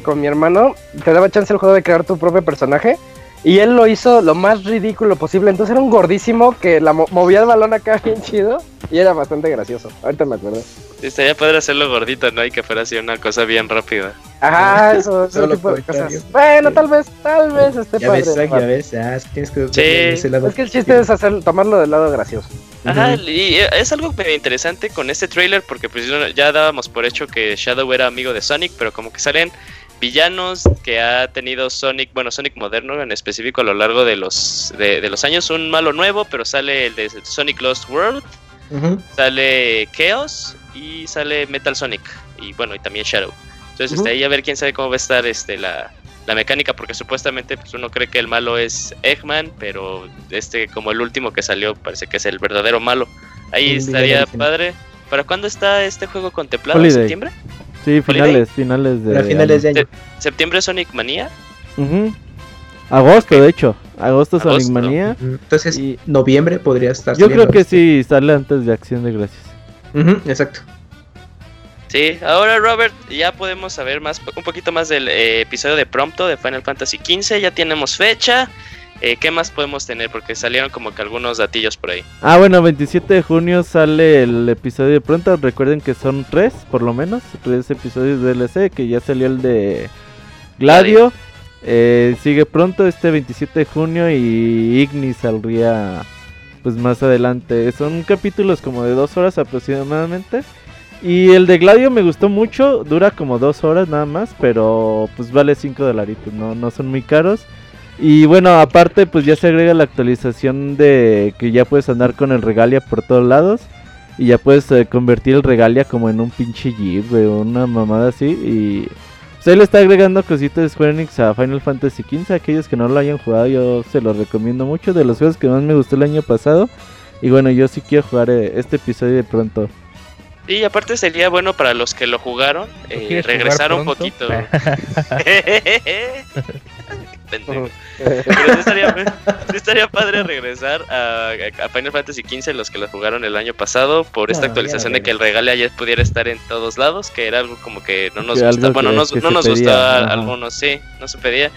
con mi hermano, te daba chance el juego de crear tu propio personaje. Y él lo hizo lo más ridículo posible. Entonces era un gordísimo que la movía el balón acá bien chido. Y era bastante gracioso. Ahorita me acuerdo. Estaría poder hacerlo gordito, ¿no? Y que fuera así una cosa bien rápida. Ajá, eso, ese tipo de cosas. Bueno, tal vez, tal vez esté ya padre. Ves, ya ves, ah, es que sí. Es que el chiste es hacer, tomarlo del lado gracioso. Ajá, y es algo medio interesante con este trailer porque pues ya dábamos por hecho que Shadow era amigo de Sonic, pero como que salen villanos que ha tenido Sonic, bueno, Sonic moderno en específico a lo largo de los, de, los años. Un malo nuevo, pero sale el de Sonic Lost World, sale Chaos y sale Metal Sonic. Y bueno, y también Shadow. Entonces, este, ahí a ver quién sabe cómo va a estar este, la, la mecánica, porque supuestamente pues, uno cree que el malo es Eggman, pero este, como el último que salió, parece que es el verdadero malo. Ahí estaría padre. ¿Para cuándo está este juego contemplado? ¿En septiembre? Sí, finales, finales de, finales de año. ¿Septiembre Sonic Manía? Agosto, de hecho. Agosto, Sonic Manía. Entonces, y... noviembre podría estar. Yo creo que sí, sale antes de Acción de Gracias. Exacto. Sí, ahora Robert, ya podemos saber más, un poquito más del eh, episodio de Prompto de Final Fantasy XV. Ya tenemos fecha. Eh, ¿Qué más podemos tener? Porque salieron como que algunos datillos por ahí. Ah, bueno, 27 de junio sale el episodio de pronto. Recuerden que son tres, por lo menos. Tres episodios de DLC. Que ya salió el de Gladio. Eh, sigue pronto este 27 de junio. Y Igni saldría pues más adelante. Son capítulos como de dos horas aproximadamente. Y el de Gladio me gustó mucho. Dura como dos horas nada más. Pero pues vale 5 dolaritos. No, no son muy caros. Y bueno, aparte pues ya se agrega la actualización de que ya puedes andar con el Regalia por todos lados. Y ya puedes eh, convertir el Regalia como en un pinche Jeep, una mamada así. Y pues ahí le está agregando cositas de Square Enix a Final Fantasy XV. Aquellos que no lo hayan jugado, yo se los recomiendo mucho. De los juegos que más me gustó el año pasado. Y bueno, yo sí quiero jugar eh, este episodio de pronto. Y aparte sería bueno para los que lo jugaron eh, regresar un poquito. Pero sí estaría, padre regresar a, Final Fantasy XV, los que lo jugaron el año pasado, por esta actualización de que el regalo ya pudiera estar en todos lados, que era algo como que no nos gustaba. Bueno, no, nos gustaba a algunos, sí, no se pedía.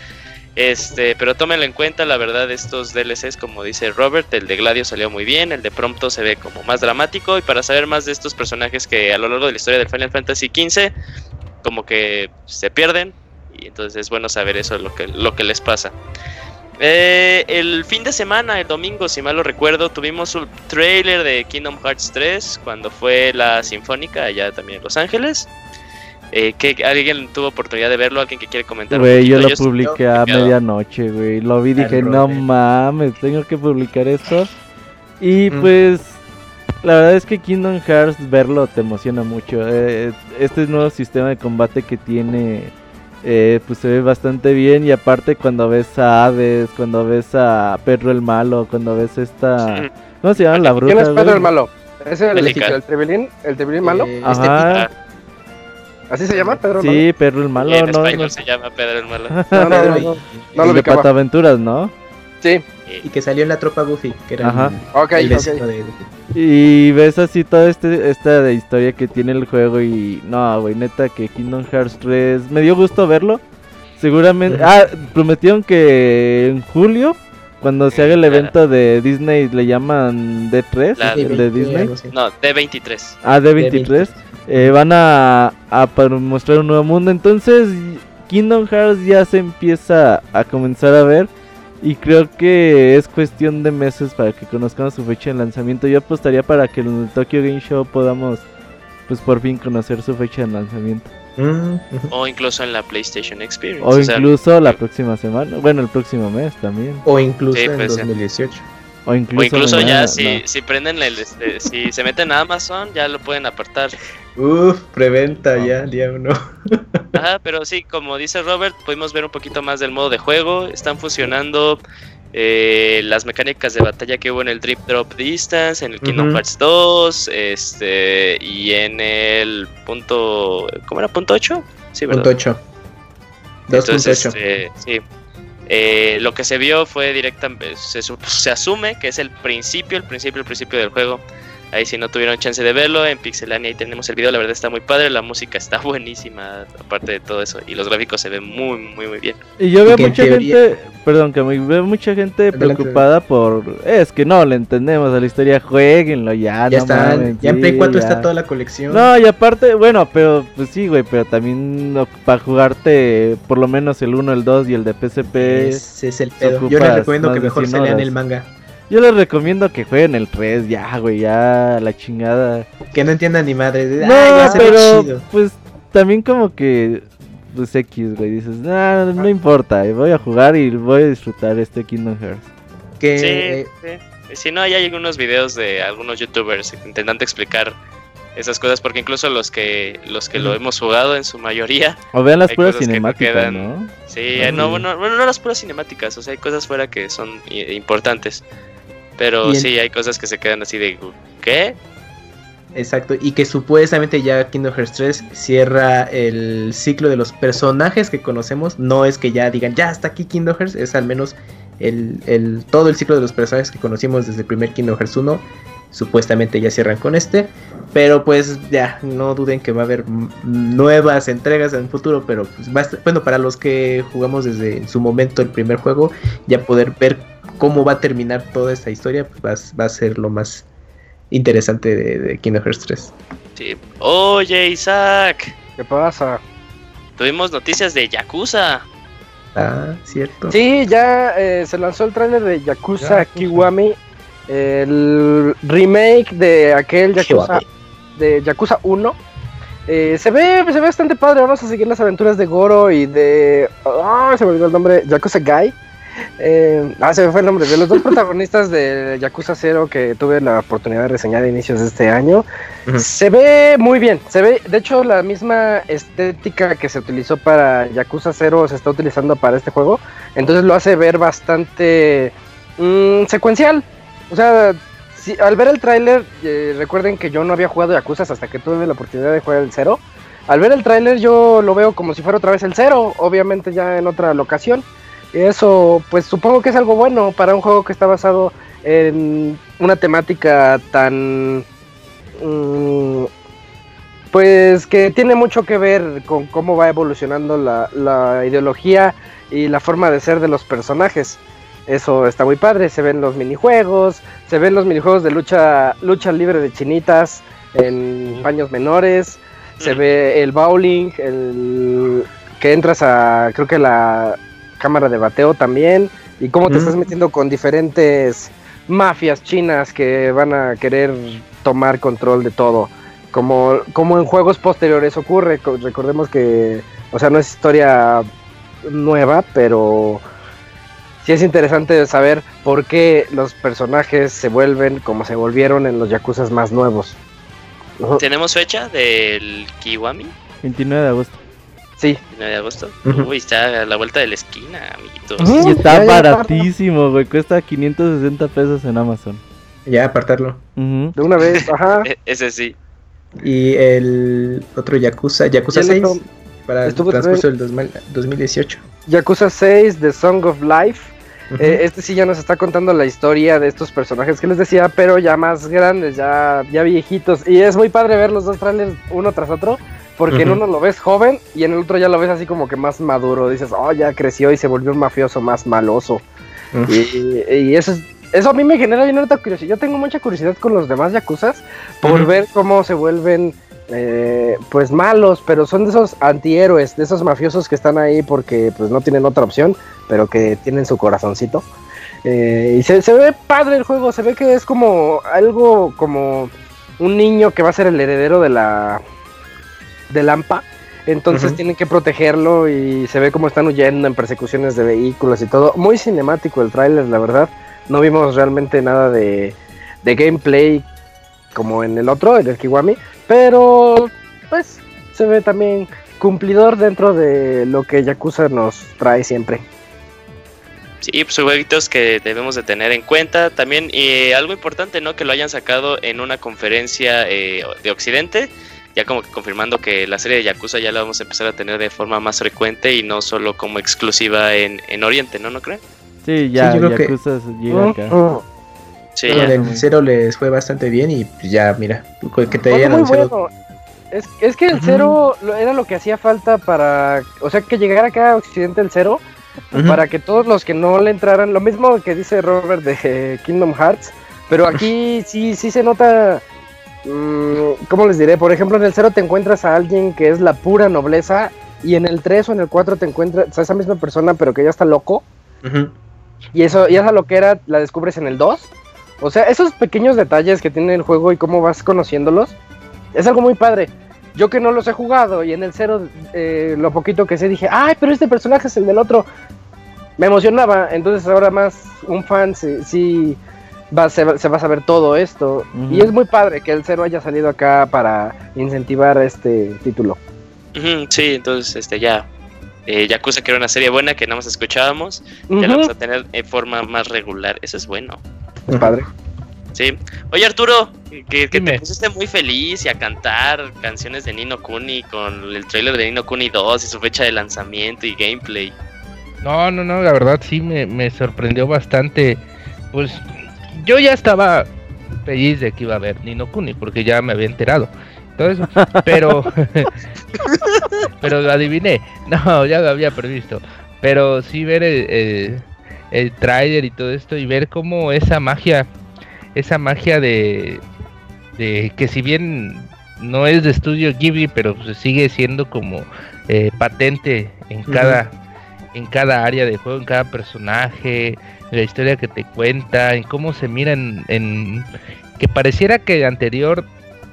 Este, pero tómenlo en cuenta, la verdad, estos DLCs, como dice Robert, el de Gladio salió muy bien, el de Prompto se ve como más dramático, y para saber más de estos personajes que a lo largo de la historia del Final Fantasy XV, como que se pierden, y entonces es bueno saber eso, lo que, lo que les pasa. Eh, el fin de semana, el domingo, si mal lo recuerdo, tuvimos un trailer de Kingdom Hearts 3 cuando fue la Sinfónica allá también en Los Ángeles. Eh, que alguien tuvo oportunidad de verlo, alguien que quiere comentar. Güey, yo lo publiqué a medianoche, güey. Lo vi y dije, no mames, tengo que publicar esto. Y pues, la verdad es que Kingdom Hearts verlo te emociona mucho. Eh, este nuevo sistema de combate que tiene, eh, pues se ve bastante bien. Y aparte, cuando ves a Hades, cuando ves a Pedro el Malo, cuando ves esta. ¿Cómo se llama la bruja? ¿Quién es Pedro el Malo? ¿Es el, el, el Trebelín? ¿El Trebelín malo? Ajá. ¿Así se llama Pedro el Malo? Sí, Pedro el Malo. en no, español no. se llama Pedro el Malo. No, no, no, no, no lo de. Pataventuras, ¿no? Sí, Y que salió en la tropa Goofy, que era Ajá. el, ok, el ok. vecino de Goofy. Y ves así toda este, esta de historia que tiene el juego y no, güey, neta que Kingdom Hearts 3 me dio gusto verlo. Seguramente, ah, prometieron que en julio cuando se haga el La- evento de Disney le llaman D3, La- el de Disney. No, D23. Ah, D23. Eh, van a, a mostrar un nuevo mundo. Entonces, Kingdom Hearts ya se empieza a comenzar a ver. Y creo que es cuestión de meses para que conozcamos su fecha de lanzamiento. Yo apostaría para que en el Tokyo Game Show podamos, pues por fin conocer su fecha de lanzamiento. Mm. O incluso en la PlayStation Experience. O incluso la próxima semana. Bueno, el próximo mes también. O incluso Sí, en pues, sí. 2018. O incluso, o incluso mañana, ya si, no. si prenden el, este, si se meten a Amazon, ya lo pueden apartar. Uf, preventa ya, día uno. Ajá, pero sí, como dice Robert, pudimos ver un poquito más del modo de juego. Están fusionando eh, las mecánicas de batalla que hubo en el Drip Drop Distance, en el Kingdom Ujú. Hearts 2, este, y en el punto. ¿Cómo era? ¿Punto 8? Sí, ¿verdad? Punto 8. Entonces, 2.8. este, sí. Eh, lo que se vio fue directamente, se, se asume que es el principio, el principio, el principio del juego. Ahí si no tuvieron chance de verlo, en Pixelania ahí tenemos el video, la verdad está muy padre, la música está buenísima, aparte de todo eso, y los gráficos se ven muy, muy, muy bien. Y yo veo mucha teoría- gente, perdón, que me veo mucha gente Adelante. preocupada por, es que no le entendemos a la historia, jueguenlo ya, ya no está, mames, ya en Play 4 ya. está toda la colección. No, y aparte, bueno, pero pues sí, güey, pero también para jugarte por lo menos el 1, el 2 y el de PSP, Ese es el pedo. Yo les recomiendo que mejor 100 se lean el manga. Yo les recomiendo que jueguen el 3, ya, güey, ya la chingada. Que no entiendan ni madre. No, "Ay, pero chido". pues también como que pues X, güey, dices, nah, no importa, voy a jugar y voy a disfrutar este Kingdom Hearts. Que, Sí, eh, sí. Si no, hay algunos videos de algunos youtubers intentando explicar esas cosas, porque incluso los que los que lo hemos jugado en su mayoría O vean las puras que no cinemáticas, quedan. ¿no? Sí, eh, no, bueno, bueno, no las puras cinemáticas, o sea, hay cosas fuera que son importantes. Pero sí, hay cosas que se quedan así de, ¿qué? Exacto, y que supuestamente ya Kingdom Hearts 3 cierra el ciclo de los personajes que conocemos. No es que ya digan, ya está aquí Kingdom Hearts, es al menos el, el- todo el ciclo de los personajes que conocimos desde el primer Kingdom Hearts 1. Supuestamente ya cierran con este, pero pues ya, no duden que va a haber nuevas entregas en el futuro. Pero pues va a estar- bueno, para los que jugamos desde en su momento el primer juego, ya poder ver cómo va a terminar toda esta historia, pues va, a- va a ser lo más interesante de, de Kingdom Hearts 3. Sí. Oye, Isaac, ¿Qué pasa? tuvimos noticias de Yakuza. Ah, cierto. Sí, ya eh, se lanzó el tráiler de Yakuza Yakuza. Kiwami, el remake de aquel Yakuza, de Yakuza 1. Eh, se ve se ve bastante padre, vamos a seguir las aventuras de Goro y de... ah, se me olvidó el nombre, Yakuza Guy. Eh, ah, se me fue el nombre, de los dos protagonistas de Yakuza 0 que tuve la oportunidad de reseñar a inicios de este año. Se ve muy bien, se ve, de hecho la misma estética que se utilizó para Yakuza 0 se está utilizando para este juego, entonces lo hace ver bastante mm, secuencial. O sea, si- al ver el tráiler, eh, recuerden que yo no había jugado Yakuza hasta que tuve la oportunidad de jugar el 0. Al ver el tráiler yo lo veo como si fuera otra vez el 0, obviamente ya en otra locación. Eso, pues supongo que es algo bueno para un juego que está basado en una temática tan mm, pues que tiene mucho que ver con cómo va evolucionando la, la ideología y la forma de ser de los personajes. Eso está muy padre, se ven los minijuegos, se ven los minijuegos de lucha, lucha libre de chinitas en paños menores, se ve el bowling, el que entras a creo que la cámara de bateo también y cómo te estás metiendo con diferentes mafias chinas que van a querer tomar control de todo. Como, como en juegos posteriores ocurre, recordemos que, o sea, no es historia nueva, pero sí es interesante saber por qué los personajes se vuelven como se volvieron en los Yakuza más nuevos. ¿Tenemos fecha del Kiwami? 29 de agosto. Sí. 29 de agosto. Uy, está a la vuelta de la esquina, amiguitos. Y está baratísimo, güey. Cuesta 560 pesos en Amazon. Ya, apartarlo. De una vez, ajá. E-, ese sí. Y el otro Yakuza, Yakuza 6, para el transcurso del 2018. Yakuza 6, The Song of Life. Eh, este sí ya nos está contando la historia de estos personajes que les decía, pero ya más grandes, ya, ya viejitos. Y es muy padre ver los dos trailers uno tras otro, porque en uno lo ves joven y en el otro ya lo ves así como que más maduro. Dices, oh, ya creció y se volvió un mafioso más maloso. y, eso eso a mí me genera bien curiosidad. Yo tengo mucha curiosidad con los demás Yakuzas por ver cómo se vuelven eh, pues malos, pero son de esos antihéroes, de esos mafiosos que están ahí porque pues no tienen otra opción, pero que tienen su corazoncito. Eh, y se, ve padre el juego, se ve que es como algo como un niño que va a ser el heredero de la de Lampa. Entonces tienen que protegerlo y se ve como están huyendo en persecuciones de vehículos y todo. Muy cinemático el tráiler, la verdad. No vimos realmente nada de, de gameplay como en el otro, en el Kiwami, pero pues se ve también cumplidor dentro de lo que Yakuza nos trae siempre. Sí, pues jueguitos que debemos de tener en cuenta. También y algo importante, ¿no? Que lo hayan sacado en una conferencia eh, de Occidente. Ya como que confirmando que la serie de Yakuza ya la vamos a empezar a tener de forma más frecuente y no solo como exclusiva en, en Oriente, ¿no? ¿No creen? Sí, ya Yakuza llega acá. Sí, el cero les fue bastante bien y pues ya, mira, que te hayan anunciado. Es, es, que el cero era lo que hacía falta para, o sea, que llegara acá a Occidente el cero, para que todos los que no le entraran, lo mismo que dice Robert de Kingdom Hearts, pero aquí sí, sí se nota, mm, ¿cómo les diré? Por ejemplo, en el cero te encuentras a alguien que es la pura nobleza y en el 3 o en el 4 te encuentras a esa misma persona pero que ya está loco. Y eso, y esa loquera la descubres en el 2 o sea, esos pequeños detalles que tiene el juego y cómo vas conociéndolos, es algo muy padre. Yo que no los he jugado y en el cero, eh, lo poquito que sé, dije, ay, pero este personaje es el del otro. Me emocionaba, entonces ahora más un fan sí, va, se, va a saber todo esto. Y es muy padre que el cero haya salido acá para incentivar este título. sí, entonces este ya eh, Yakuza que era una serie buena que nada más escuchábamos, ya la vamos a tener en forma más regular. Eso es bueno padre. Sí. Oye, Arturo, que, te pusiste muy feliz y a cantar canciones de Nino Kuni con el trailer de Nino Kuni 2 y su fecha de lanzamiento y gameplay. No, no, no, la verdad sí me, sorprendió bastante. Pues yo ya estaba feliz de que iba a haber Nino Kuni porque ya me había enterado. Entonces, pero pero lo adiviné. No, ya lo había previsto. Pero sí ver el, el trailer y todo esto y ver cómo esa magia, esa magia de, de que si bien no es de estudio Ghibli, pero pues sigue siendo como eh, patente en cada, en cada área de juego, en cada personaje, la historia que te cuenta, en cómo se mira en, en que pareciera que el anterior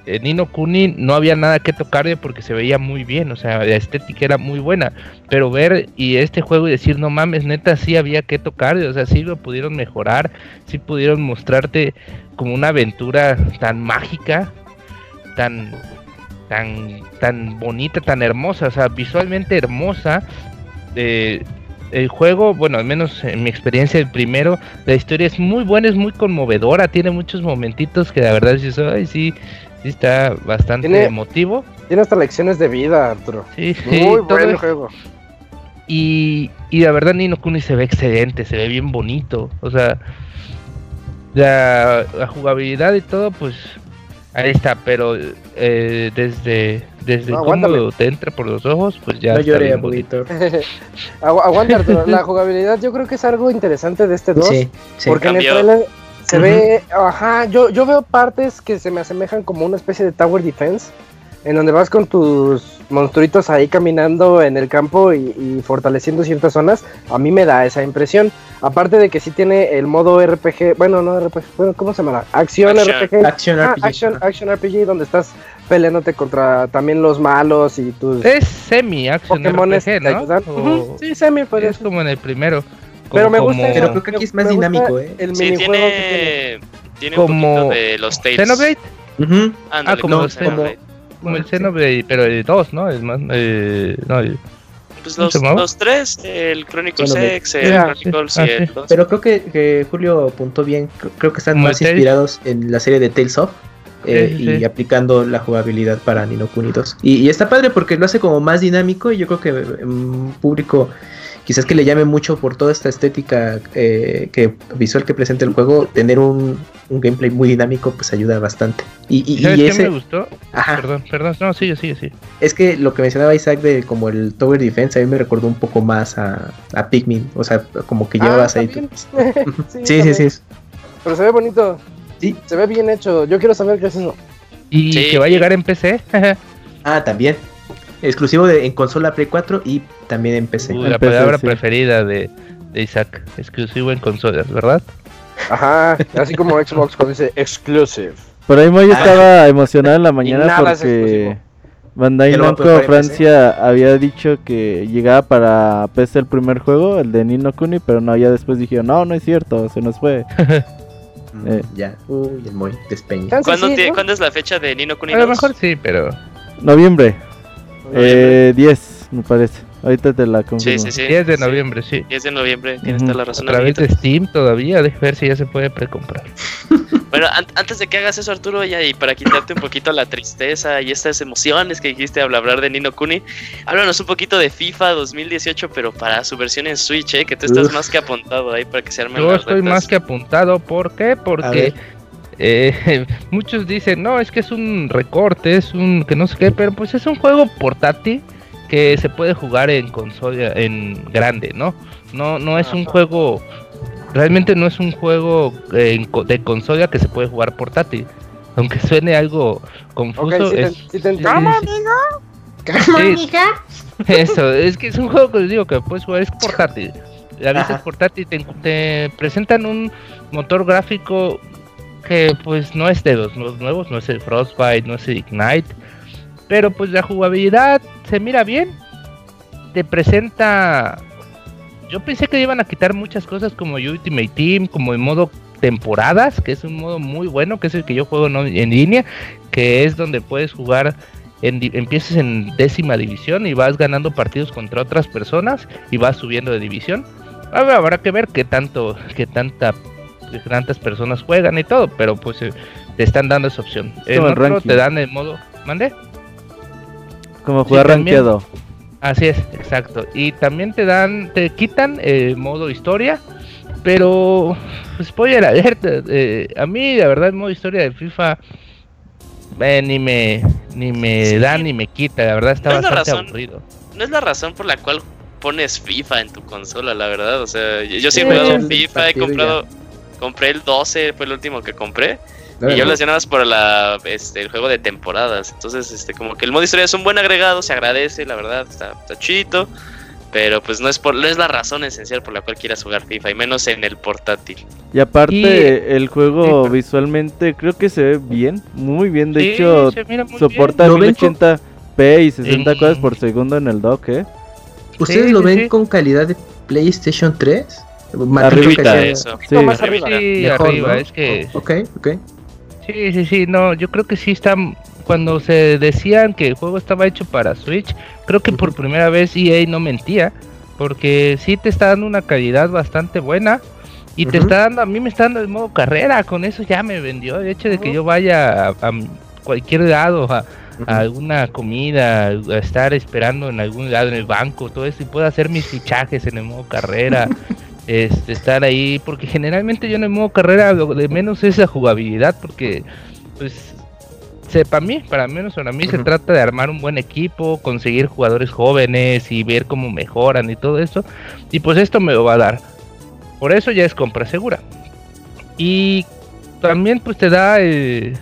Nino Kuni no había nada que tocarle porque se veía muy bien, o sea, la estética era muy buena, pero ver y este juego y decir, no mames, neta, sí había que tocarle, o sea, sí lo pudieron mejorar, sí pudieron mostrarte como una aventura tan mágica, tan, tan, tan bonita, tan hermosa, o sea, visualmente hermosa. Eh, el juego, bueno, al menos en mi experiencia el primero, la historia es muy buena, es muy conmovedora, tiene muchos momentitos que la verdad dices, ay, sí, sí está bastante emotivo. Tiene hasta lecciones de vida, Arturo. Sí, Muy buen juego. Y, y la verdad Nino Kuni se ve excelente, se ve bien bonito. O sea, la, jugabilidad y todo, pues ahí está. Pero eh, desde, Desde No, cómo te entra por los ojos, pues ya no bien bonito. Agu- Aguanta, Arturo. La jugabilidad yo creo que es algo interesante de este 2. Sí, sí. Porque en el trailer se ve, ajá, yo, yo veo partes que se me asemejan como una especie de tower defense, en donde vas con tus monstruitos ahí caminando en el campo y, y fortaleciendo ciertas zonas. A mí me da esa impresión. Aparte de que sí tiene el modo RPG, bueno, no RPG, bueno, ¿cómo se llama? Acción, Action. RPG. Action Ah, RPG. action, action RPG, donde estás peleándote contra también los malos y tus Es semi action que RPG, te ¿no? ayudan. O- Ujú, Sí, semi, pues es como en el primero. Como- Pero me gusta como-. Pero creo que aquí es más dinámico, ¿eh? El Sí, minijuego que tiene. tiene, tiene Como un poquito de los Tales. Xenoblade, Ujú. Ándale, Ah, como como los Xenoblade. como el Sí. Xenoblade, pero el 2, ¿no? El más, eh, no, el- Pues ¿Cómo los, los tres, el Chronicles Xenoblade. X, el Ya, Chronicles sí. y Ah, el sí. 2. Pero creo que, que Julio apuntó bien. Creo- que están Como más el inspirados en la serie de Tales of. Eh, Sí, sí, y sí. aplicando la jugabilidad para Nino Kuni 2. Y, y está padre porque lo hace como más dinámico y yo creo que un público quizás que le llame mucho por toda esta estética eh, que visual que presenta el juego, tener un, un gameplay muy dinámico pues ayuda bastante. Y, y- y ¿Sabes qué ese, me gustó? ajá, Perdón, perdón, no, sigue, sigue, sigue. es que lo que mencionaba Isaac de como el Tower Defense a mí me recordó un poco más a, a Pikmin, o sea, como que Ah, llevabas ahí tu... también. Sí, sí, también. sí. Pero se ve bonito. Sí. Se ve bien hecho. Yo quiero saber qué es eso. Y Sí. que va a llegar en PC. Ah, también. Exclusivo de, en consola Play 4 y también en PC. Uy, la PC, palabra sí. preferida de, de Isaac. Exclusivo en consolas, ¿verdad? Ajá. Así como Xbox cuando dice exclusive. Por ahí Moy Ah. estaba emocionada en la mañana porque. Bandai Namco Francia había dicho que llegaba para PC el primer juego, el de Nino Kuni, pero no, ya después dijeron, no, no es cierto, se nos fue. Eh. Ya. Uy, el Moy despeña. Chance ¿Cuándo, sí, tie- ¿no? ¿Cuándo es la fecha de Nino Kuni A lo 2? mejor sí, pero. Noviembre, Noviembre. eh, 10, me parece. Ahorita te la Sí, confirmo. sí, sí. 10 de sí. noviembre, sí. 10 de noviembre, tienes toda la razón. A través de. Steam todavía, de ver si ya se puede precomprar. Bueno, an- antes de que hagas eso, Arturo, ya y para quitarte un poquito la tristeza y estas emociones que dijiste al hablar de Nino Kuni, háblanos un poquito de FIFA 2018, pero para su versión en Switch, ¿eh? que tú estás Uf. más que apuntado ahí para que se armen Yo las estoy retas. más que apuntado. ¿Por qué? Porque eh, muchos dicen, no, es que es un recorte, es un que no sé qué, pero pues es un juego portátil que se puede jugar en consola, en grande, ¿no? No, no es un juego, realmente no es un juego eh, en co- de consola que se puede jugar portátil. Aunque suene algo confuso, Ok, sí te, es, Eso, es que es un juego que les digo que puedes jugar, es portátil. La vista Ajá. es portátil, te, te presentan un motor gráfico que pues no es de los, los nuevos, no es el Frostbite, no es el Ignite, pero pues la jugabilidad se mira bien. Te presenta... Yo pensé que iban a quitar muchas cosas como Ultimate Team, como el modo temporadas, que es un modo muy bueno, que es el que yo juego no- en línea, que es donde puedes jugar en empiezas en décima división y vas ganando partidos contra otras personas y vas subiendo de división. Habrá, habrá que ver qué tanto, qué tanta, qué tantas personas juegan y todo, pero pues eh, te están dando esa opción. En otro ranking. te dan el modo, ¿mande? Como jugar también. rankeado. Así es, exacto. Y también te dan, te quitan el modo historia, pero pues, spoiler alert, eh, a mí la verdad el modo historia de FIFA eh, ni me ni me Sí. da ni me quita, la verdad está No es bastante razón. aburrido. No es la razón por la cual pones FIFA en tu consola, la verdad. O sea, yo, yo sí he Sí, jugado FIFA, he comprado. Compré el 12, fue el último que compré. Y yo ¿no? lo hacía nada más por la, este, el juego de temporadas. Entonces, este, como que el modo historia es un buen agregado, se agradece, la verdad, está, está chidito. Pero pues no es por, no es la razón esencial por la cual quieras jugar FIFA, y menos en el portátil. Y aparte, Y- el sí, juego visualmente creo que se ve bien, muy bien. De Sí, hecho, soporta ¿Lo ven con- 1080p y 60 En- cuadros por segundo en el dock, ¿eh? ¿Ustedes Sí, lo sí, ven sí. con calidad de PlayStation 3? Ma- Arribita. Eso. poquito más arriba. Sí, mejor, arriba, ¿no? es que Ok, ok. Sí, sí, sí, no, yo creo que sí está cuando se decían que el juego estaba hecho para Switch, creo que por primera vez EA no mentía, porque sí te está dando una calidad bastante buena. Y te está dando, a mí me está dando el modo carrera, con eso ya me vendió. El hecho de que yo vaya a, a cualquier lado, a, a alguna comida, a estar esperando en algún lado en el banco, todo eso, y puedo hacer mis fichajes en el modo carrera, este, estar ahí, porque generalmente yo en el modo carrera lo de menos es la jugabilidad, porque pues para mí, para menos para mí, se trata de armar un buen equipo, conseguir jugadores jóvenes y ver cómo mejoran y todo eso. Y pues esto me lo va a dar. Por eso ya es compra segura. Y también pues te da el,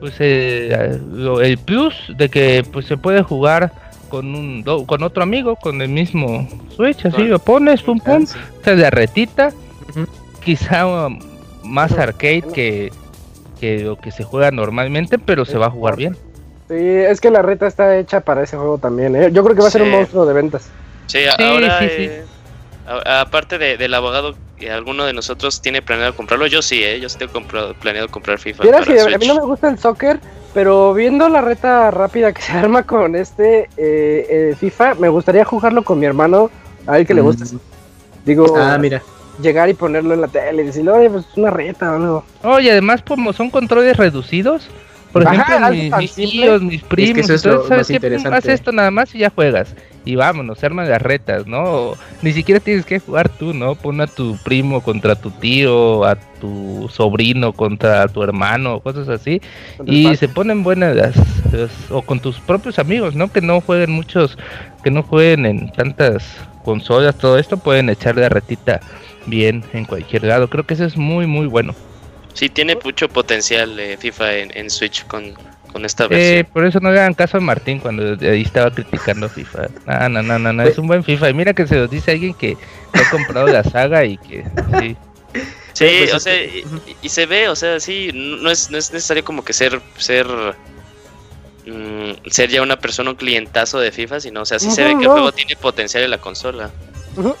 pues el plus de que pues se puede jugar con un con otro amigo con el mismo Switch, así lo pones, pum pum, se de retita, quizá más arcade que, que lo que se juega normalmente, pero se va a jugar bien. Sí, es que la reta está hecha para ese juego también. ¿eh? Yo creo que va a ser un monstruo de ventas. Sí, ahora, eh, aparte del abogado, ¿alguno de nosotros tiene planeado comprarlo? Yo sí, ¿eh? yo sí tengo planeado comprar FIFA. Mira, a mí no me gusta el soccer, pero viendo la reta rápida que se arma con este eh, FIFA, me gustaría jugarlo con mi hermano, a él que le gusta. Digo, ah, mira llegar y ponerlo en la tele y decirle, oye, pues es una reta o algo. Oye, además, como son controles reducidos, por ejemplo, mis, tíos, mis primos, es Haz esto nada más y ya juegas. Y vámonos, arman las retas, ¿no? Ni siquiera tienes que jugar tú, ¿no? Pon a tu primo contra tu tío, a tu sobrino contra tu hermano, cosas así. Y se ponen buenas las, o con tus propios amigos, ¿no? Que no jueguen muchos, que no jueguen en tantas consolas, todo esto, pueden echarle la retita bien en cualquier lado. Creo que eso es muy, muy bueno. Sí, tiene mucho potencial eh, FIFA en, Switch con, con esta eh, versión. por eso no le hagan caso a Martín cuando ahí estaba criticando FIFA. No, no, no, no, no, es un buen FIFA. Y mira que se lo dice alguien que ha comprado la saga y que sí. Sí, pues o sea, y, se ve, o sea, sí, no es, no es necesario como que ser, ser, mm, ser ya una persona, un clientazo de FIFA, sino, o sea, sí se ve que el juego tiene potencial en la consola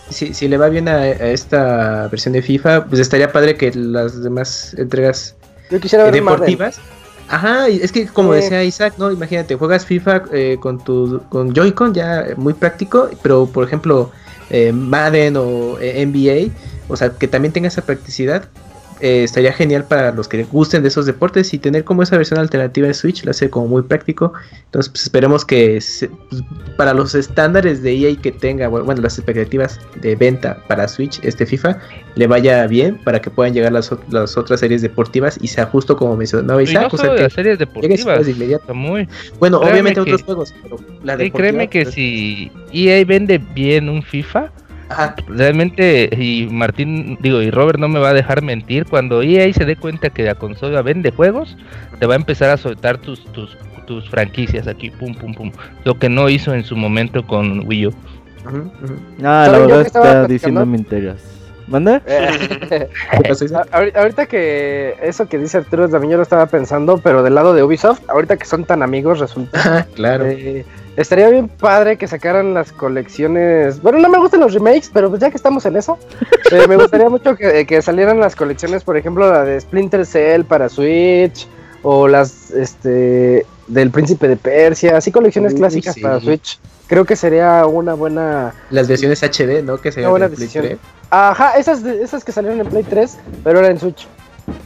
si, le va bien a, esta versión de FIFA, pues estaría padre que las demás entregas deportivas. Ajá, es que como decía Isaac, ¿no? Imagínate, juegas FIFA eh, con tu con Joy-Con ya muy práctico, pero por ejemplo, eh, Madden o eh, NBA, o sea, que también tenga esa practicidad, eh, estaría genial para los que gusten de esos deportes y tener como esa versión alternativa de Switch lo hace como muy práctico. Entonces, pues esperemos que pues, para los estándares de EA que tenga, bueno, las expectativas de venta para Switch, este FIFA, le vaya bien para que puedan llegar las, las otras series deportivas y sea justo como mencionaba Isaac. No las series deportivas, de inmediato. Muy. Bueno, obviamente otros juegos, pero la créeme que pues, si EA vende bien un FIFA, Realmente, y Martín, digo, y Robert no me va a dejar mentir, cuando EA se dé cuenta que la consola vende juegos, te va a empezar a soltar tus, tus, tus franquicias aquí, pum, pum, pum. Lo que no hizo en su momento con Wii U. Ah, la verdad está diciendo mentiras. ¿Manda? ahorita que eso que dice Arturo también yo lo estaba pensando, pero del lado de Ubisoft, ahorita que son tan amigos, resulta. claro. Eh, estaría bien padre que sacaran las colecciones. Bueno, no me gustan los remakes, pero pues ya que estamos en eso, eh, me gustaría mucho que, salieran las colecciones, por ejemplo, la de Splinter Cell para Switch, o las este del Príncipe de Persia, así colecciones clásicas para Switch. Creo que sería una buena. Las versiones HD, ¿no? Que sería una buena Ajá, esas, esas que salieron en Play 3, pero ahora en Switch.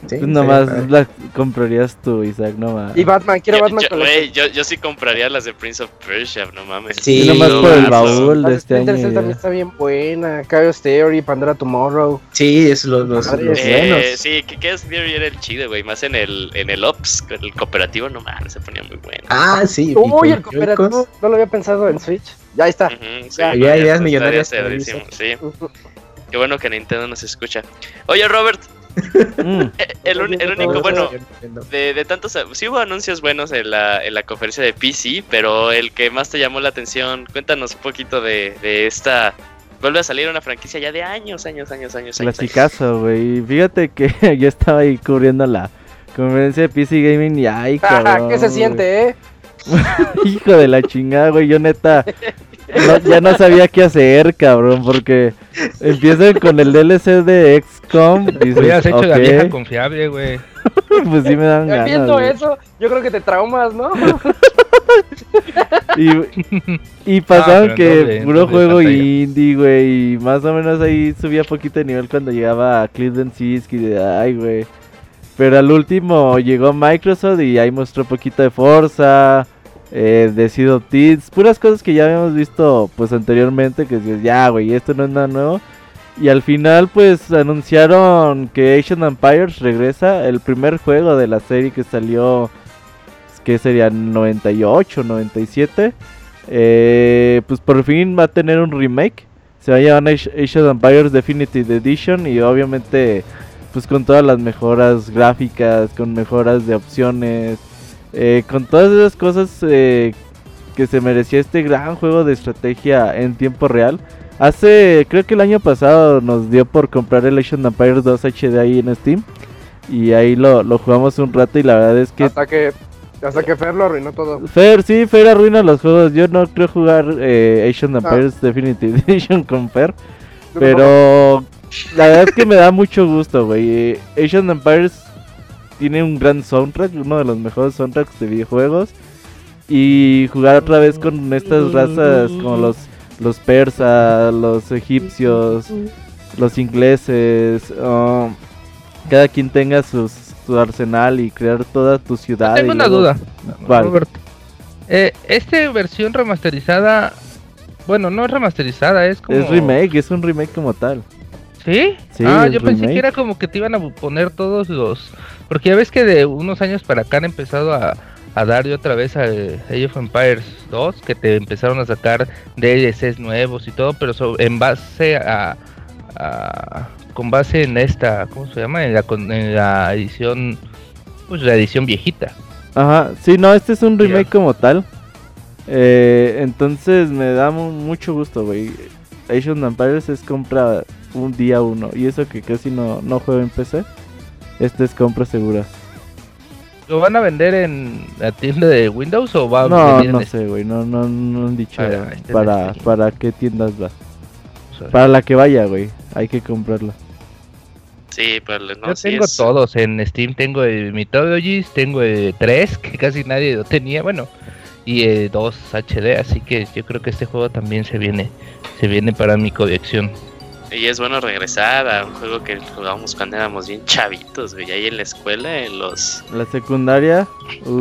Sí, nomás las comprarías tú, Isaac, no más. Y Batman, quiero Batman yo, wey, yo, yo, sí compraría las de Prince of Persia, no mames. Sí, nomás por el baúl de este año. también está bien buena. Chaos Theory, Pandora Tomorrow. Sí, es los, los, los eh, Sí, que Chaos Theory era el chido, güey. Más en el, en el Ops, el cooperativo, no mames, se ponía muy bueno. Ah, sí. Uy, el cooperativo, no lo había pensado en Switch. Ya está. ya, ya ideas millonarias. Sí. Qué bueno que Nintendo nos escucha. Oye, Robert. Mm. el, único, bueno, de, de, tantos, sí hubo anuncios buenos en la, en la conferencia de PC, pero el que más te llamó la atención, cuéntanos un poquito de, de esta vuelve a salir una franquicia ya de años, años, años, años. Clasicazo, güey. Fíjate que yo estaba ahí cubriendo la conferencia de PC Gaming y ay, cabrón. ¿Qué se siente, eh? Hijo de la chingada, güey. Yo neta ya no sabía qué hacer, cabrón, porque empiezan con el DLC de XCOM. Dices, Hubieras hecho la vieja confiable, güey. pues sí me dan ganas. Viendo eso, yo creo que te traumas, ¿no? y, y pasaron ah, que puro juego indie, güey. Y más o menos ahí subía poquito de nivel cuando llegaba a Cleveland Siski. De ay, güey. Pero al último llegó Microsoft y ahí mostró poquito de Forza eh, de Teens, puras cosas que ya habíamos visto pues anteriormente, que dices, ya, güey, esto no es nada nuevo. Y al final pues anunciaron que Asian Empires regresa, el primer juego de la serie que salió que serían 98, 97. Eh, pues por fin va a tener un remake. Se va a llamar of Empires Definitive Edition y obviamente pues con todas las mejoras gráficas, con mejoras de opciones, eh, con todas esas cosas eh, que se merecía este gran juego de estrategia en tiempo real. Hace, creo que el año pasado nos dio por comprar el Age of Empires 2 HD ahí en Steam. Y ahí lo, lo jugamos un rato y la verdad es que... Hasta que hasta que Fer lo arruinó todo. Fer, sí, Fer arruina los juegos. Yo no creo jugar eh, Asian Empires Definitive Edition con Fer. Pero la verdad es que me da mucho gusto, güey. Asian Empires tiene un gran soundtrack, uno de los mejores soundtracks de videojuegos. Y jugar otra vez con estas razas como los, los persas, los egipcios, los ingleses. Um, cada quien tenga sus tu arsenal y crear toda tu ciudad. Tengo una duda, Eh, esta versión remasterizada, bueno, no es remasterizada, es como... Es remake, es un remake como tal. ¿Sí? ah, yo pensé que era como que te iban a poner todos los... Porque ya ves que de unos años para acá han empezado a, a dar de otra vez a Age of Empires 2, que te empezaron a sacar DLCs nuevos y todo, pero en base a, a con base en esta, ¿cómo se llama? En la, en la edición, pues la edición viejita. Ajá, sí, no, este es un remake como tal. Eh, entonces me da mucho gusto, güey. Age of Empires es compra un día uno. Y eso que casi no, no juego en PC. Este es compra segura. ¿Lo van a vender en la tienda de Windows o va a No, no sé, güey. No, no, no han dicho este para, para qué tiendas va. Para la que vaya, güey. Hay que comprarla. Sí, pero no, Yo tengo todos. En Steam tengo el Mythologies, tengo el 3, que casi nadie lo tenía. Bueno, y el 2 HD. Así que yo creo que este juego también se viene, se viene para mi colección. Y es bueno regresar a un juego que jugábamos cuando éramos bien chavitos, güey. Ahí en la escuela, en los. La secundaria.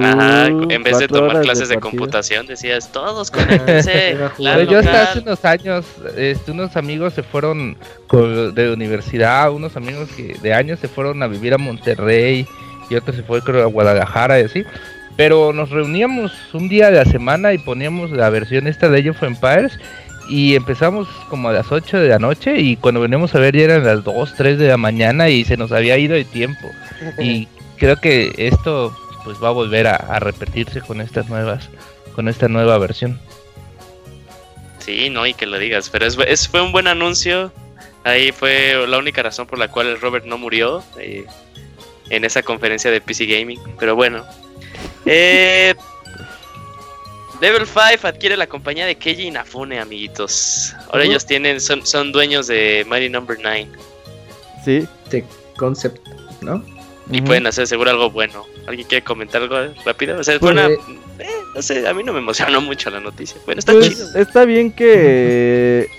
Ajá, uh, en vez de tomar clases de, computación, decías todos con claro, yo hasta hace unos años, este, unos amigos se fueron de universidad, unos amigos que de años se fueron a vivir a Monterrey y otros se fueron a Guadalajara y así. Pero nos reuníamos un día de la semana y poníamos la versión esta de Age of Empires y empezamos como a las 8 de la noche y cuando venimos a ver ya eran las 2, 3 de la mañana y se nos había ido el tiempo. Y creo que esto pues va a volver a, repetirse con estas nuevas, con esta nueva versión. Sí, no, y que lo digas, pero es, fue un buen anuncio. Ahí fue la única razón por la cual Robert no murió eh, en esa conferencia de PC Gaming. Pero bueno. Eh, Level 5 adquiere la compañía de Keiji Inafune, amiguitos. Ahora ellos tienen, son, son dueños de Mighty Number no. 9. Sí. De Concept, ¿no? Y pueden hacer seguro algo bueno. ¿Alguien quiere comentar algo rápido? O sea, pues, eh, no sé, a mí no me emocionó mucho la noticia. Bueno, está pues, chido. Está bien que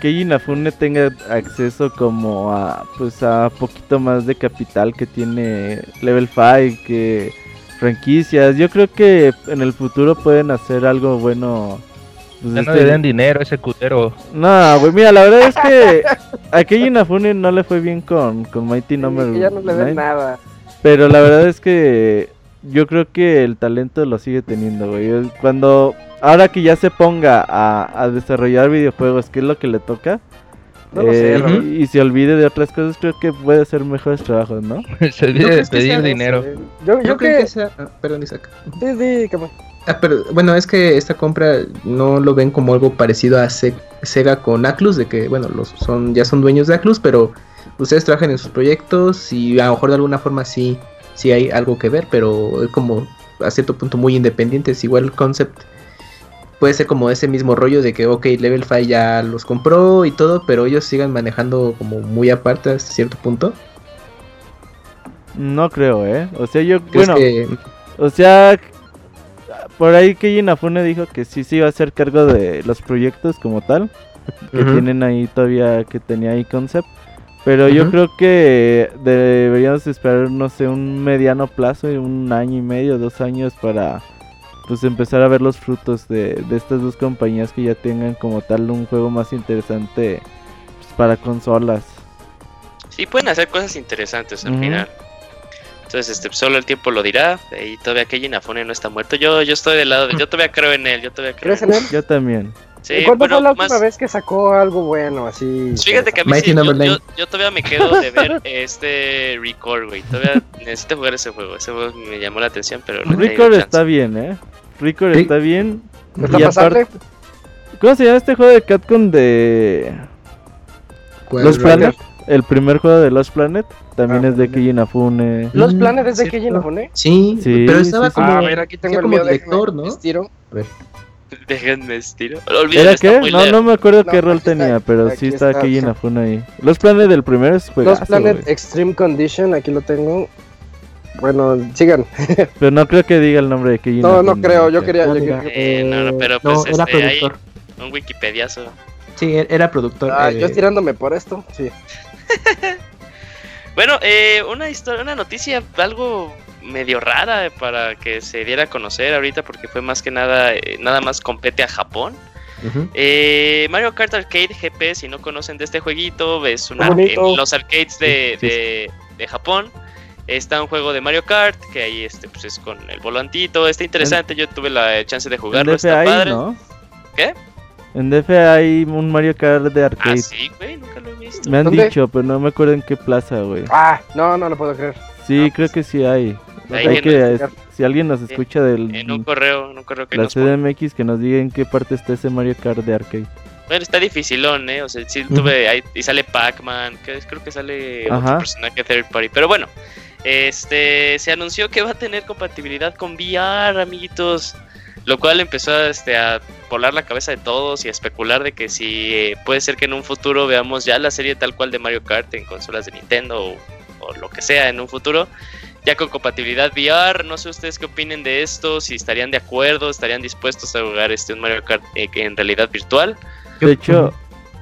Keiji Inafune tenga acceso como a pues a poquito más de capital que tiene Level 5 que franquicias. Yo creo que en el futuro pueden hacer algo bueno. Pues ya no le den dinero a ese cutero. No, güey, mira, la verdad es que a Keiji Inafune no le fue bien con, con Mighty Number Ya no le den nada. Pero la verdad es que yo creo que el talento lo sigue teniendo, güey. Cuando, ahora que ya se ponga a, a desarrollar videojuegos, ¿qué es lo que le toca? Eh, y, se olvide de otras cosas, creo que puede hacer mejores trabajos, ¿no? se olvide de pedir dinero. Yo, creo que, sea. Ah, perdón, Isaac. Ah, pero bueno, es que esta compra no lo ven como algo parecido a Sega con Aclus, de que, bueno, los son ya son dueños de Aclus, pero ustedes trabajan en sus proyectos y a lo mejor de alguna forma sí, sí hay algo que ver, pero es como a cierto punto muy independiente, es igual el concept puede ser como ese mismo rollo de que, ok, Level 5 ya los compró y todo, pero ellos sigan manejando como muy aparte hasta cierto punto. No creo, ¿eh? O sea, yo, bueno, o sea, por ahí que Inafune dijo que sí sí iba a hacer cargo de los proyectos como tal, que tienen ahí todavía, que tenía ahí concept. Pero yo creo que deberíamos esperar, no sé, un mediano plazo, un año y medio, dos años para pues empezar a ver los frutos de, estas dos compañías que ya tengan como tal un juego más interesante pues, para consolas. Sí, pueden hacer cosas interesantes al final. Entonces, este, solo el tiempo lo dirá. Y todavía Keiji Inafune no está muerto. Yo, yo estoy del lado de. Yo todavía creo en él. Yo todavía creo ¿Crees en él? Yo también. Sí, ¿Y ¿Cuándo bueno, fue la más- última vez que sacó algo bueno así? Fíjate que a mí Mighty sí, yo, todavía me quedo de ver este Record, güey. Todavía necesito jugar ese juego. Ese juego me llamó la atención, pero no Record está bien, ¿eh? Record Sí. está bien. ¿Está Y pasable? aparte- ¿Cómo se llama este juego de Capcom de. Los. Planet? El primer juego de Los Planet también Ah, es de. Keiji Inafune. ¿Los Mm, planes desde cierto. Keiji Inafune? Sí, Sí, pero estaba sí. como, Ah, a ver, aquí tengo el como mío, director, ¿no? estiro. Déjenme estiro. ¿Era qué? No, no me acuerdo No, qué rol está, tenía, pero sí está está. Keiji Inafune ahí. Los Planet del primero es Los juegazo, Planet güey. Extreme Condition, aquí lo tengo. Bueno, sigan. Pero no creo que diga el nombre de Keiji No, no Inafune, creo, yo quería. Yo quería- Eh, no, no, pero no, pues era este, hay productor. un wikipediazo. Sí, e- era productor. Ah, eh, yo estirándome por esto, sí. Bueno, eh, una historia, una noticia algo medio rara para que se diera a conocer ahorita porque fue más que nada, eh, nada más compete a Japón. Eh, Mario Kart Arcade GP, si no conocen de este jueguito, es un Qué ar- bonito. en los arcades de, Sí, sí, de- de Japón. Está un juego de Mario Kart que ahí este pues es con el volantito, está interesante, yo tuve la chance de jugarlo, está hay, padre. ¿no? ¿Qué? En DF hay un Mario Kart de Ah, arcade. sí, güey, nunca lo he visto. Me han ¿Dónde? dicho, pero no me acuerdo en qué plaza, güey. Ah, no, no lo puedo creer. Sí, Ah, creo que sí hay. Hay que, si alguien nos escucha del En un correo, en un correo que la nos pone. CDMX que nos diga en qué parte está ese Mario Kart de arcade. Bueno, está dificilón, ¿eh? O sea, sí tuve ahí, y sale Pac-Man, que es- creo que sale Ajá. otro personaje third party. Pero bueno, este se anunció que va a tener compatibilidad con VR, amiguitos. Lo cual empezó este, a volar la cabeza de todos y a especular de que si eh, puede ser que en un futuro veamos ya la serie tal cual de Mario Kart en consolas de Nintendo o, lo que sea en un futuro, ya con compatibilidad VR. No sé ustedes qué opinen de esto, si estarían de acuerdo, estarían dispuestos a jugar este un Mario Kart eh, en realidad virtual. De hecho,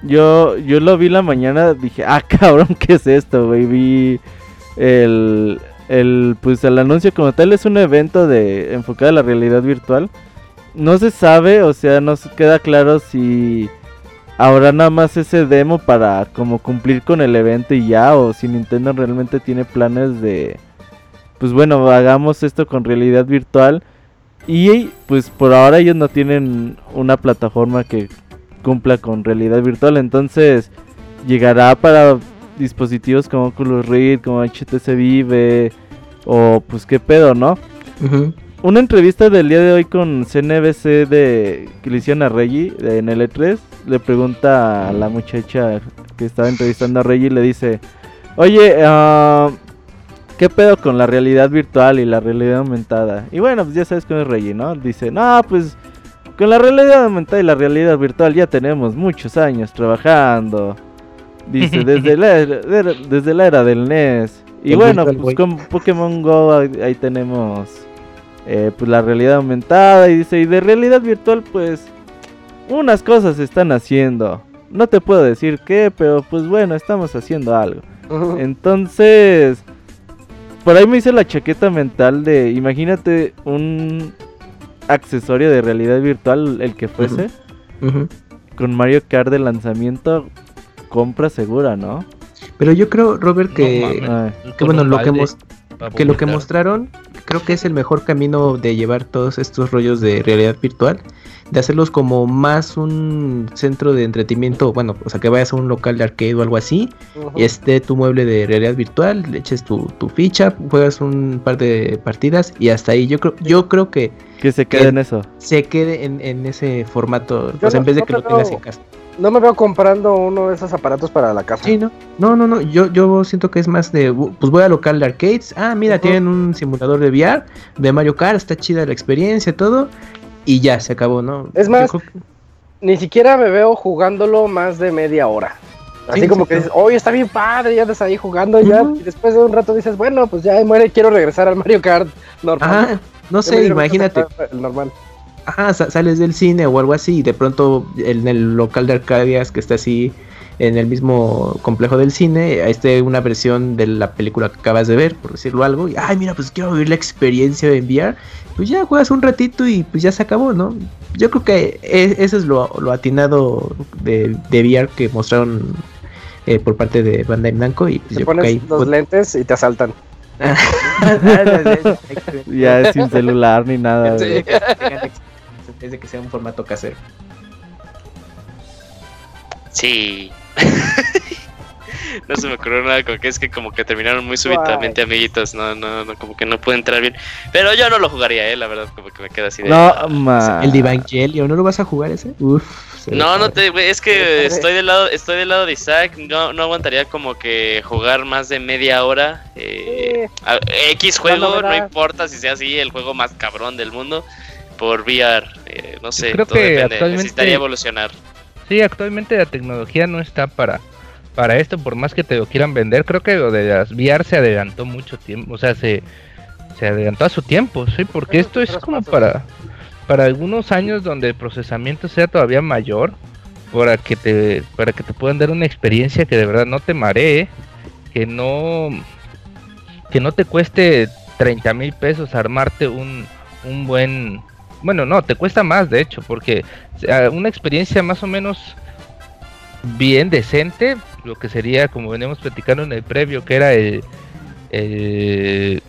yo, yo lo vi la mañana, dije, ah, cabrón, ¿qué es esto, güey? El, el, pues el anuncio como tal, es un evento de enfocado a la realidad virtual. No se sabe, o sea, no se queda claro si habrá nada más ese demo para como cumplir con el evento y ya, o si Nintendo realmente tiene planes de, pues bueno, hagamos esto con realidad virtual. Y pues por ahora ellos no tienen una plataforma que cumpla con realidad virtual. Entonces llegará para dispositivos como Oculus Rift, como HTC Vive o pues qué pedo, ¿no? Una entrevista del día de hoy con CNBC de que le hicieron a Reggie de- en el E3 le pregunta a la muchacha que estaba entrevistando a Reggie y le dice, oye, ah, ¿qué pedo con la realidad virtual y la realidad aumentada? Y bueno, pues ya sabes cómo es Reggie, ¿no? Dice, no, pues con la realidad aumentada y la realidad virtual ya tenemos muchos años trabajando. Dice, desde la era, era- desde la era del NES. Y El bueno, Virtual pues Boy. con Pokémon Go ahí, ahí tenemos eh, pues la realidad aumentada. Y dice, y de realidad virtual pues unas cosas se están haciendo. No te puedo decir qué, pero pues bueno, estamos haciendo algo. Entonces, por ahí me hice la chaqueta mental de, imagínate un accesorio de realidad virtual, el que fuese, con Mario Kart de lanzamiento, compra segura, ¿no? Pero yo creo, Robert, que, que bueno, lo que, que lo que mostraron, creo que es el mejor camino de llevar todos estos rollos de realidad virtual, de hacerlos como más un centro de entretenimiento, bueno, o sea, que vayas a un local de arcade o algo así, y esté tu mueble de realidad virtual, le eches tu, tu ficha, juegas un par de partidas y hasta ahí. Yo creo, yo creo que que se quede en eso. se quede en, en ese formato, Yo o sea, en vez de no que lo tengas en casa. No me veo comprando uno de esos aparatos para la casa. Sí, no, no, no, no, yo, yo siento que es más de, pues voy al local de arcades, ah, mira, tienen un simulador de VR, de Mario Kart, está chida la experiencia, todo, y ya, se acabó, ¿no? Es más, que- Ni siquiera me veo jugándolo más de media hora. Así Sí, como que dices, oye, está bien padre, ya estás ahí jugando ya. Y después de un rato dices, bueno, pues ya muere, quiero regresar al Mario Kart normal. Ajá, no sé, imagínate, normal. Ajá, sa- sales del cine o algo así y de pronto en el local de Arcadias que está así en el mismo complejo del cine, ahí esté una versión de la película que acabas de ver, por decirlo algo, y ay, mira, pues quiero vivir la experiencia de VR, pues ya juegas un ratito y pues ya se acabó, ¿no? Yo creo que e- eso es lo, lo atinado de, de VR que mostraron eh, por parte de Bandai Namco y pues Te yo creo que ahí pones los lentes y te asaltan. ya sin celular ni nada. Sí. Es de que sea un formato casero. Sí. no se me ocurrió nada con que es que como que terminaron muy súbitamente amiguitos, no, no, no, como que no pude entrar bien. Pero yo no lo jugaría, eh, la verdad, como que me queda así de... No, ah, ma. El Divangelio, ¿no lo vas a jugar ese? Uf. No, no te, es que estoy del lado, estoy del lado de Isaac, no, no aguantaría como que jugar más de media hora. eh, a- X juego, no importa si sea así, el juego más cabrón del mundo, por VR, eh, no sé, creo todo que depende, actualmente- necesitaría evolucionar. Sí, actualmente la tecnología no está para para esto, por más que te lo quieran vender. Creo que lo de las VR se adelantó mucho tiempo, o sea, se, se adelantó a su tiempo, sí, porque esto es como pasos. para para algunos años donde el procesamiento sea todavía mayor, para que te para que te puedan dar una experiencia que de verdad no te maree, que no que no te cueste 30 mil pesos armarte un, un buen bueno no te cuesta más de hecho porque eh, una experiencia más o menos bien decente lo que sería como veníamos platicando en el previo que era el, el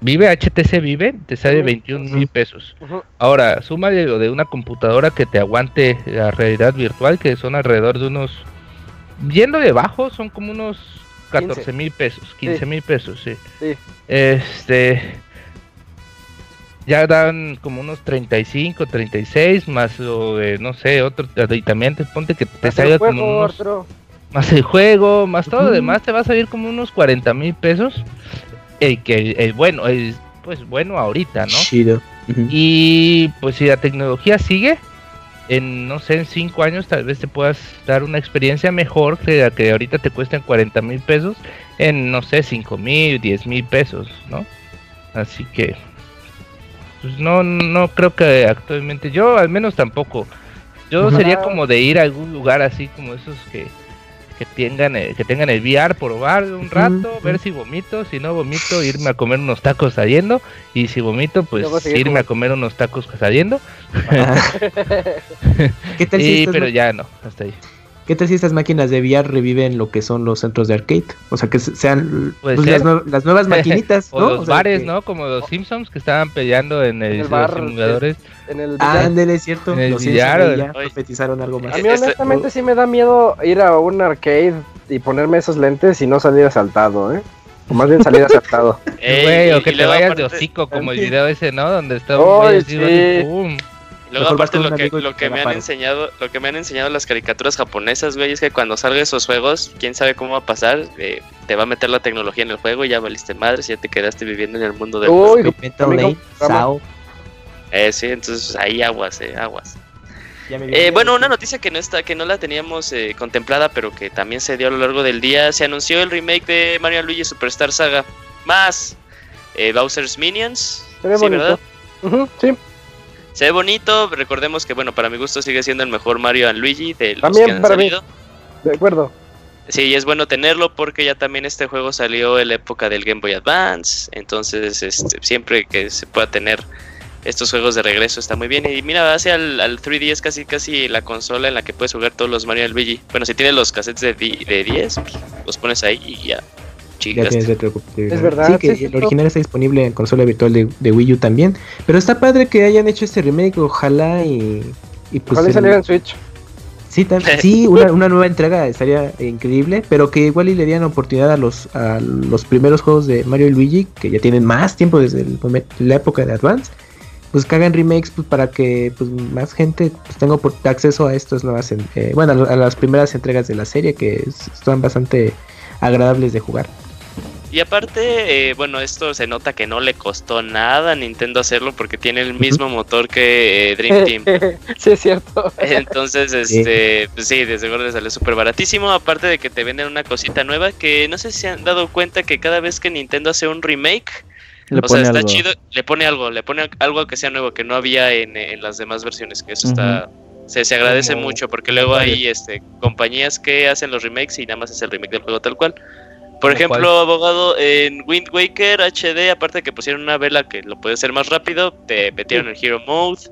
Vive HTC Vive te sale Ujú, 21 mil pesos. Ahora súmale lo de una computadora que te aguante la realidad virtual que son alrededor de unos yendo de bajo son como unos 14 mil pesos 15 mil pesos sí. Sí. este ya dan como unos 35, 36 más lo de no sé, otro aditamento, ponte que te salga como unos, más el juego, más todo lo demás te va a salir como unos 40 mil pesos. El que el, el bueno, el pues bueno ahorita, ¿no? Chido. Ujú. Y pues si la tecnología sigue, en no sé, en 5 años tal vez te puedas dar una experiencia mejor que la que ahorita te cuestan 40 mil pesos en no sé, 5 mil, 10 mil pesos, ¿no? Así que pues no, no creo que actualmente, yo al menos tampoco. Yo sería como de ir a algún lugar así como esos que, que tengan el, que tengan el VR, probar un rato, ver si vomito, si no vomito, irme a comer unos tacos saliendo, y si vomito, pues irme a comer unos tacos saliendo. ¿Qué tal, si Y, estas, pero ma- ya no, hasta ahí. ¿Qué tal si estas máquinas de VR reviven lo que son los centros de arcade? O sea, que se- sean pues, ser. las, nue- las nuevas maquinitas, O ¿no? los O sea, bares, que- ¿no? Como los Simpsons que estaban peleando en, el, el los bar, simuladores. En el Ah, ándale, es cierto. En el Los Simpsons ya profetizaron algo más. A mí Este- honestamente sí me da miedo ir a un arcade y ponerme esos lentes y no salir asaltado, ¿eh? O más bien salir asaltado. Ey, Güey, y- o que te vayas de hocico, como el video ese, ¿no? Donde está un así, sí. y ¡pum! Luego Mejor aparte lo que, lo me han enseñado, lo que me han enseñado las caricaturas japonesas, güey, es que cuando salgan esos juegos, quién sabe cómo va a pasar, eh, te va a meter la tecnología en el juego y ya valiste madre si ya te quedaste viviendo en el mundo del. Uy. Sao. Eh, sí, entonces ahí aguas, eh, aguas. Eh, bueno, una noticia que no está, que no la teníamos eh, contemplada, pero que también se dio a lo largo del día, se anunció el remake de Mario Luigi Superstar Saga más eh, Bowser's Minions. sí, bonito. ¿verdad? Sí, Se ve bonito, recordemos que bueno, para mi gusto sigue siendo el mejor Mario and Luigi de los También que han para mí. salido. de acuerdo. Sí, y es bueno tenerlo porque ya también este juego salió en la época del Game Boy Advance, entonces este, siempre que se pueda tener estos juegos de regreso está muy bien. Y mira, hace al, al 3D es casi casi la consola en la que puedes jugar todos los Mario y Luigi. Bueno, si tienes los cassettes de, de 10, pues, los pones ahí y ya. Ya Chingaste. tienes retrocompatibilidad. Es verdad, Sí, que sí, el original está disponible en consola virtual de, de Wii U también. Pero está padre que hayan hecho este remake, ojalá y. y pues Ojalá y el- saliera en Switch. Sí, sí una, una nueva entrega estaría increíble, pero que igual y le dieran oportunidad a los, a los primeros juegos de Mario y Luigi, que ya tienen más tiempo desde el momen- la época de Advance, pues que hagan remakes pues, para que pues, más gente pues, tenga acceso a estas nuevas, eh, bueno, a, las primeras entregas de la serie, que es- están bastante agradables de jugar. Y aparte, eh, bueno, esto se nota que no le costó nada a Nintendo hacerlo porque tiene el mismo motor que eh, Dream Team. sí, es cierto. Entonces, este, pues sí, desde luego le sale súper baratísimo. Aparte de que te venden una cosita nueva que no sé si se han dado cuenta que cada vez que Nintendo hace un remake, Le o sea, está algo. chido, le pone algo, le pone algo que sea nuevo, que no había en, en las demás versiones, que eso está... Se, se agradece Como- mucho porque luego hay este, compañías que hacen los remakes y nada más es el remake del juego tal cual. Por ¿Cómo ejemplo, cuál? abogado, en Wind Waker HD, aparte de que pusieron una vela que lo puede hacer más rápido, te metieron el Hero Mode.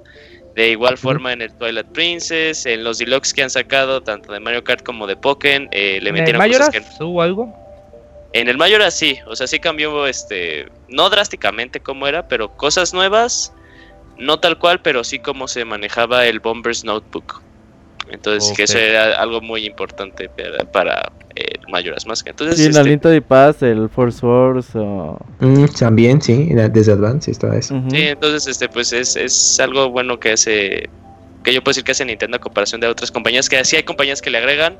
De igual forma en el Twilight Princess, en los deluxe que han sacado, tanto de Mario Kart como de Pokémon, eh, le ¿En el metieron cosas que... hubo algo? En el Mayoras sí, o sea, sí cambió, este, no drásticamente como era, pero cosas nuevas, no tal cual, pero sí como se manejaba el Bombers Notebook. Entonces, que eso era algo muy importante para, para el Mayoras Mask. Entonces, sí, en este, Aliento de Paz, el Force Wars o... Mm, también, sí, desde Advance y todo eso. Sí, entonces este pues es, es algo bueno que hace que yo puedo decir que hace Nintendo a comparación de otras compañías que sí hay compañías que le agregan,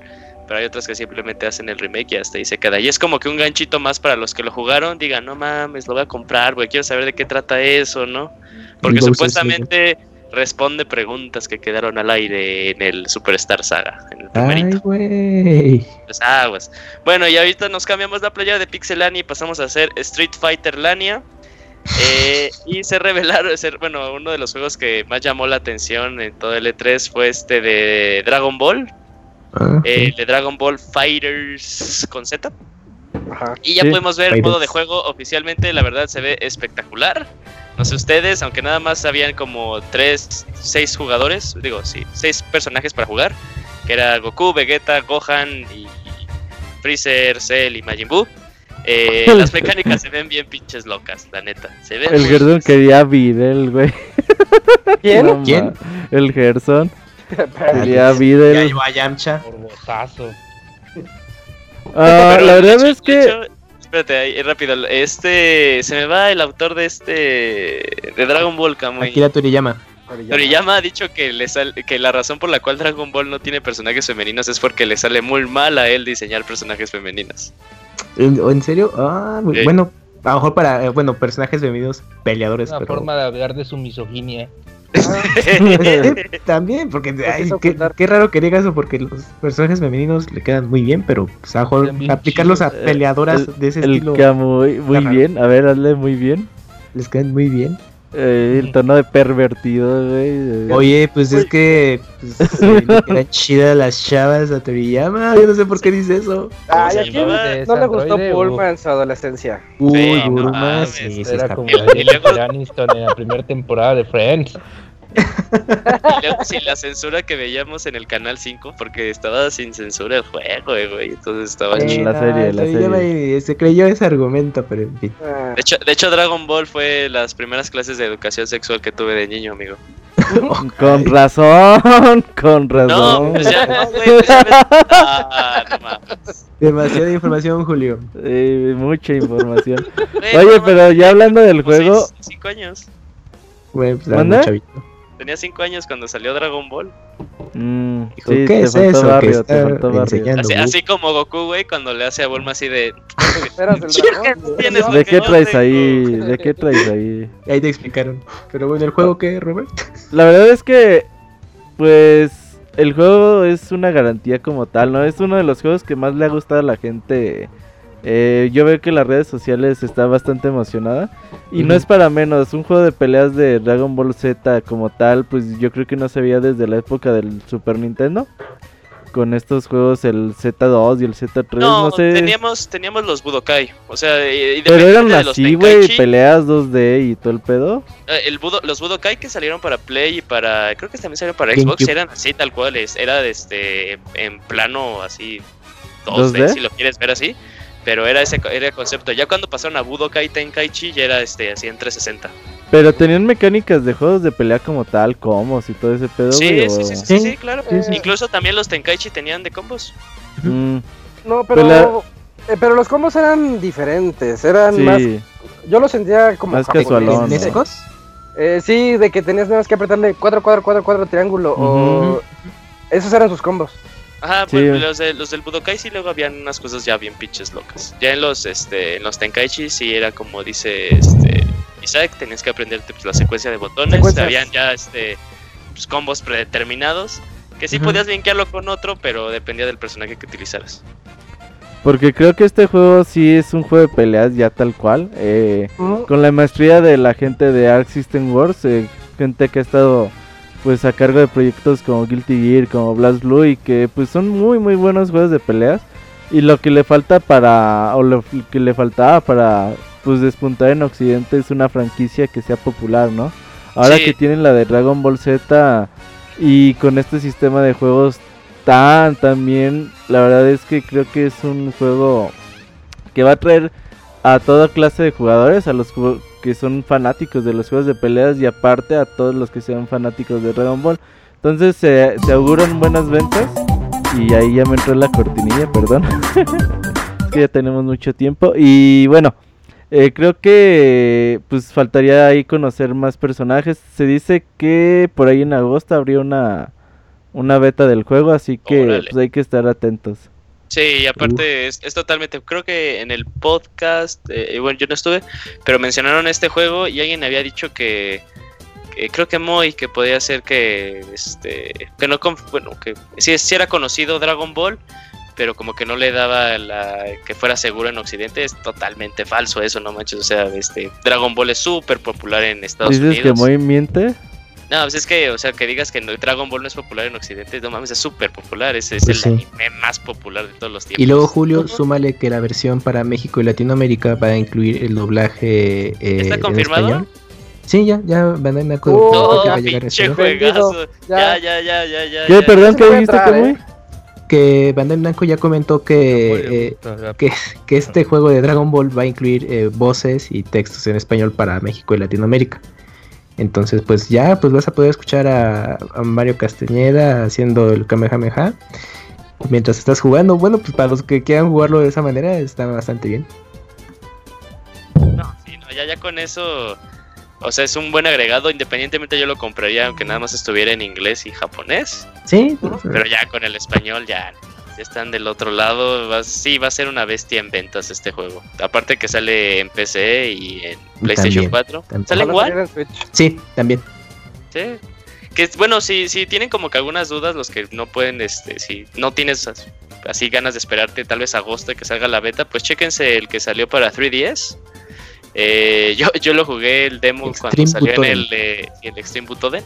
pero hay otras que simplemente hacen el remake y hasta ahí se queda. Y es como que un ganchito más para los que lo jugaron, digan, "No mames, lo voy a comprar, güey, quiero saber de qué trata eso, ¿no?" Porque supuestamente responde preguntas que quedaron al aire en el Superstar Saga, en el Ay, primerito. güey. Pues aguas. Bueno, y ahorita nos cambiamos la playa de Pixelania y pasamos a hacer Street Fighter Lania. Eh, y se revelaron, ser, bueno, uno de los juegos que más llamó la atención en todo el E3 fue este de Dragon Ball, Ah, eh, sí. el de Dragon Ball Fighters con Z. Ajá. Y ya Sí, podemos ver el modo de juego oficialmente, la verdad se ve espectacular. No sé ustedes, aunque nada más habían como 3, 6 jugadores, digo, sí, 6 personajes para jugar, que era Goku, Vegeta, Gohan y Freezer, Cell y Majin Buu. Eh, las mecánicas se ven bien pinches locas, la neta. Se ven El Gerson locas. quería Videl, güey. ¿Quién? No, ¿Quién? El Gerson. Quería Ya Videl. iba a Yamcha. Por botazo. Ah, la verdad es que... hecho, espérate, ahí, rápido. Este. Se me va el autor de este. De Dragon Ball, Kamui. Akira Toriyama. Toriyama ha dicho que, le sal- que la razón por la cual Dragon Ball no tiene personajes femeninos es porque le sale muy mal a él diseñar personajes femeninos. ¿En, en serio? Ah, muy- Sí. bueno, a lo mejor para, eh, bueno, personajes femeninos peleadores, Una pero... forma de hablar de su misoginia. Eh, También, porque ay, qué, qué raro que digas eso, porque los personajes femeninos le quedan muy bien, pero pues, a aplicarlos a chidos. peleadoras el, de ese el estilo muy Ajá. bien. A ver, hazle muy bien. les quedan muy bien. Eh, el tono de pervertido, güey. eh. Oye, pues es que pues, eh, le quedan chidas las chavas a Toriyama, yo no sé por qué dice eso. Ay, se ¿a quién llamaba? no le gustó Bulma en su adolescencia? Uy, Sí, no Burma, mames, sí, sí, Era como luego- Aniston en la primera temporada de Friends. Y luego sin la censura que veíamos en el canal 5, porque estaba sin censura el juego, eh, güey. Entonces estaba En chido. la serie, la Toriyama serie. se creyó ese argumento, pero en fin. Ah, De hecho, de hecho, Dragon Ball fue las primeras clases de educación sexual que tuve de niño, amigo. Con razón, con No, razón. pues ya no, güey. pues Ah, no mames. Demasiada información, Julio. Eh, mucha información. Oye, no pero ya hablando del como juego, seis- cinco años. Güey, pues, era ¿Mande? muy chavito. Tenía 5 años cuando salió Dragon Ball. mm, Dijo, sí, ¿qué te es faltó eso que barrio, te está faltó barrio. enseñando? Así, como Goku, güey, cuando le hace a Bulma así de. Dragón. ¿De qué traes ahí? ¿De qué traes ahí? Ahí te explicaron. Pero bueno, ¿el juego qué, Robert? La verdad es que, pues, el juego es una garantía como tal, ¿no? Es uno de los juegos que más le ha gustado a la gente. Eh, yo veo que las redes sociales está bastante emocionada. Y no es para menos, un juego de peleas de Dragon Ball Z como tal, pues yo creo que no se veía desde la época del Super Nintendo. Con estos juegos, el Z2 y el Z3, no, No, sé. teníamos, teníamos los Budokai. O sea, y, y Pero eran así, güey, peleas 2D y todo el pedo. eh, el Budo- los Budokai que salieron para Play y para. Creo que también salieron para GameCube. Xbox. Eran así, tal cual. es- Era de este. En plano así. 2D, 2D. si lo quieres ver así. Pero era ese era el concepto. Ya cuando pasaron a Budokai Tenkaichi, ya era este así en 360. Pero tenían mecánicas de juegos de pelea como tal, combos y todo ese pedo, Sí, güey, sí, sí, sí, sí, Sí. sí, claro. Sí, sí. Incluso también los Tenkaichi tenían de combos. Mm, No, pero, Pues eh, pero los combos eran diferentes, eran sí, más, yo lo sentía como Más casualón, ¿no? Eh, sí, de que tenías nada más que apretarle cuadro, cuadro, cuadro, cuadro, triángulo, o esos eran sus combos. Ajá, Sí. pues los, de- los del Budokai sí luego habían unas cosas ya bien pinches locas. Ya en los este en los Tenkaichi sí era como dice este Isaac, tenías que aprenderte pues, la secuencia de botones, Secuencias. habían ya este pues, combos predeterminados que sí podías linkearlo con otro, pero dependía del personaje que utilizaras. porque creo que este juego sí es un juego de peleas ya tal cual. eh, con la maestría de la gente de Arc System Wars, eh, gente que ha estado pues a cargo de proyectos como Guilty Gear, como Blast Blue y que pues son muy muy buenos juegos de peleas y lo que le falta para o lo que le faltaba para pues despuntar en Occidente es una franquicia que sea popular, ¿no? Ahora Sí. que tienen la de Dragon Ball Z y con este sistema de juegos tan tan bien, la verdad es que creo que es un juego que va a traer a toda clase de jugadores, a los que son fanáticos de los juegos de peleas y aparte a todos los que sean fanáticos de Dragon Ball. Entonces se auguran buenas ventas y ahí ya me entró la cortinilla, perdón. es que ya tenemos mucho tiempo y bueno. Eh, creo que pues faltaría ahí conocer más personajes. Se dice que por ahí en agosto habría una, una beta del juego, así que pues hay que estar atentos. Sí, y aparte es, totalmente, creo que en el podcast, eh, bueno, yo no estuve, pero mencionaron este juego y alguien había dicho que, creo que Moy, que podía ser que, este, que no, bueno, que sí, sí era conocido Dragon Ball, pero como que no le daba la que fuera seguro en Occidente, es totalmente falso eso, no manches, o sea, este Dragon Ball es súper popular en Estados ¿Dices Unidos. que muy miente? No, pues es que, o sea, que digas que Dragon Ball no es popular en Occidente, no mames, es súper popular, es, es pues el anime más popular de todos los tiempos. Y luego, Julio, súmale que la versión para México y Latinoamérica va a incluir el doblaje eh, ¿Está confirmado? En español. Sí, ya, ya Bandai Namco oh, que va a llegar ese juegazo. Ya, ya, ya, ya, ya. ¿Qué, perdón, qué dijiste, que muy? que Bandai Namco ya comentó que, eh, que, que, este juego de Dragon Ball va a incluir eh, voces y textos en español para México y Latinoamérica. Entonces, pues ya pues vas a poder escuchar a, Mario Castañeda haciendo el Kamehameha mientras estás jugando. Bueno, pues para los que quieran jugarlo de esa manera está bastante bien. No, sí, no, ya, ya con eso o sea, es un buen agregado. Independientemente, yo lo compraría aunque nada más estuviera en inglés y japonés. Sí. Pero ya con el español ya, están del otro lado. sí, va a ser una bestia en ventas este juego. Aparte que sale en PC y en PlayStation 4. ¿Sale igual? Sí, también. Sí. Que bueno, si, si tienen como que algunas dudas, los que no pueden, este, si no tienes así ganas de esperarte tal vez agosto que salga la beta, pues chéquense el que salió para 3DS eh, yo, yo lo jugué el demo cuando salió en el, el Extreme Butoden.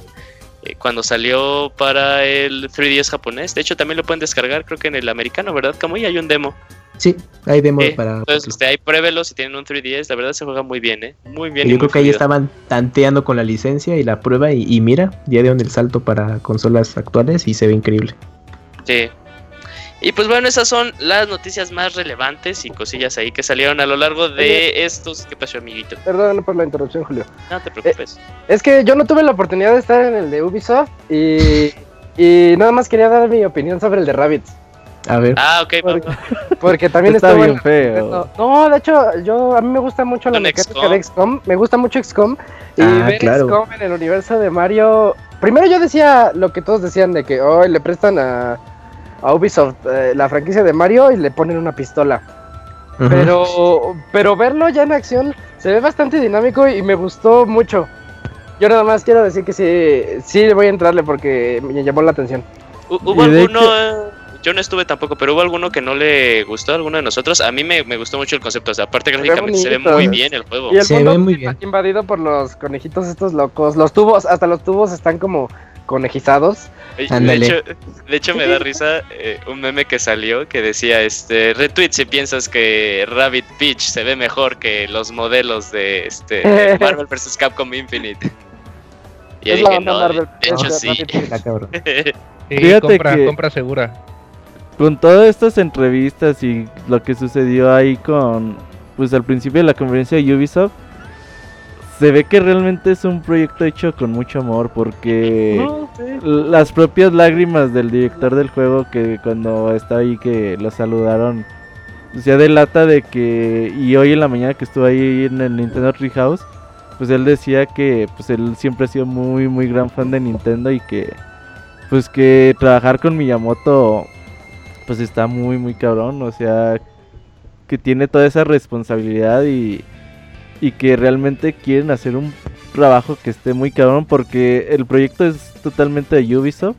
Eh, cuando salió para el 3DS japonés. De hecho, también lo pueden descargar, creo que en el americano, ¿verdad? Como hay un demo. Sí, hay demo eh, para. Entonces, usted ahí pruébelo si tienen un 3DS. La verdad se juega muy bien, ¿eh? Muy bien. yo creo que ahí estaban tanteando con la licencia y la prueba. Y, y mira, ya dieron el salto para consolas actuales y se ve increíble. Sí, y pues bueno, esas son las noticias más relevantes y cosillas ahí que salieron a lo largo de estos. ¿Qué pasó, amiguito? Perdón por la interrupción, Julio. No te preocupes. Eh, es que yo no tuve la oportunidad de estar en el de Ubisoft y, y nada más quería dar mi opinión sobre el de Rabbits. A ver. Ah, ok, porque, también está bien feo. No, de hecho, yo a mí me gusta mucho la mecánica de XCOM. Me gusta mucho XCOM. Y ah, ver XCOM en el universo de Mario. Primero yo decía lo que todos decían de que hoy le prestan a a Ubisoft eh, la franquicia de Mario y le ponen una pistola. Pero, pero verlo ya en acción se ve bastante dinámico y me gustó mucho. Yo nada más quiero decir que sí, sí voy a entrarle porque me llamó la atención. ¿Hubo alguno, yo no estuve tampoco, pero hubo alguno que no le gustó a alguno de nosotros? A mí me, gustó mucho el concepto, o sea, aparte gráficamente se ve muy bien el juego. Y el se ve muy bien. invadido por los conejitos estos locos. Los tubos, hasta los tubos están como conejizados. De hecho, me da risa eh, un meme que salió que decía, este, retweet si piensas que Rabbit Beach se ve mejor que los modelos de este Marvel vs. Capcom Infinite. Y yo dije, no, de, hecho sí. Fíjate compra, compra segura. Con todas estas entrevistas y lo que sucedió ahí con, pues al principio de la conferencia de Ubisoft, se ve que realmente es un proyecto hecho con mucho amor porque las propias lágrimas del director del juego que cuando está ahí que lo saludaron pues ya delata de que y hoy en la mañana que estuve ahí en el Nintendo Treehouse pues él decía que pues él siempre ha sido muy muy gran fan de Nintendo y que pues que trabajar con Miyamoto pues está muy muy cabrón, o sea, que tiene toda esa responsabilidad y y que realmente quieren hacer un trabajo que esté muy cabrón porque el proyecto es totalmente de Ubisoft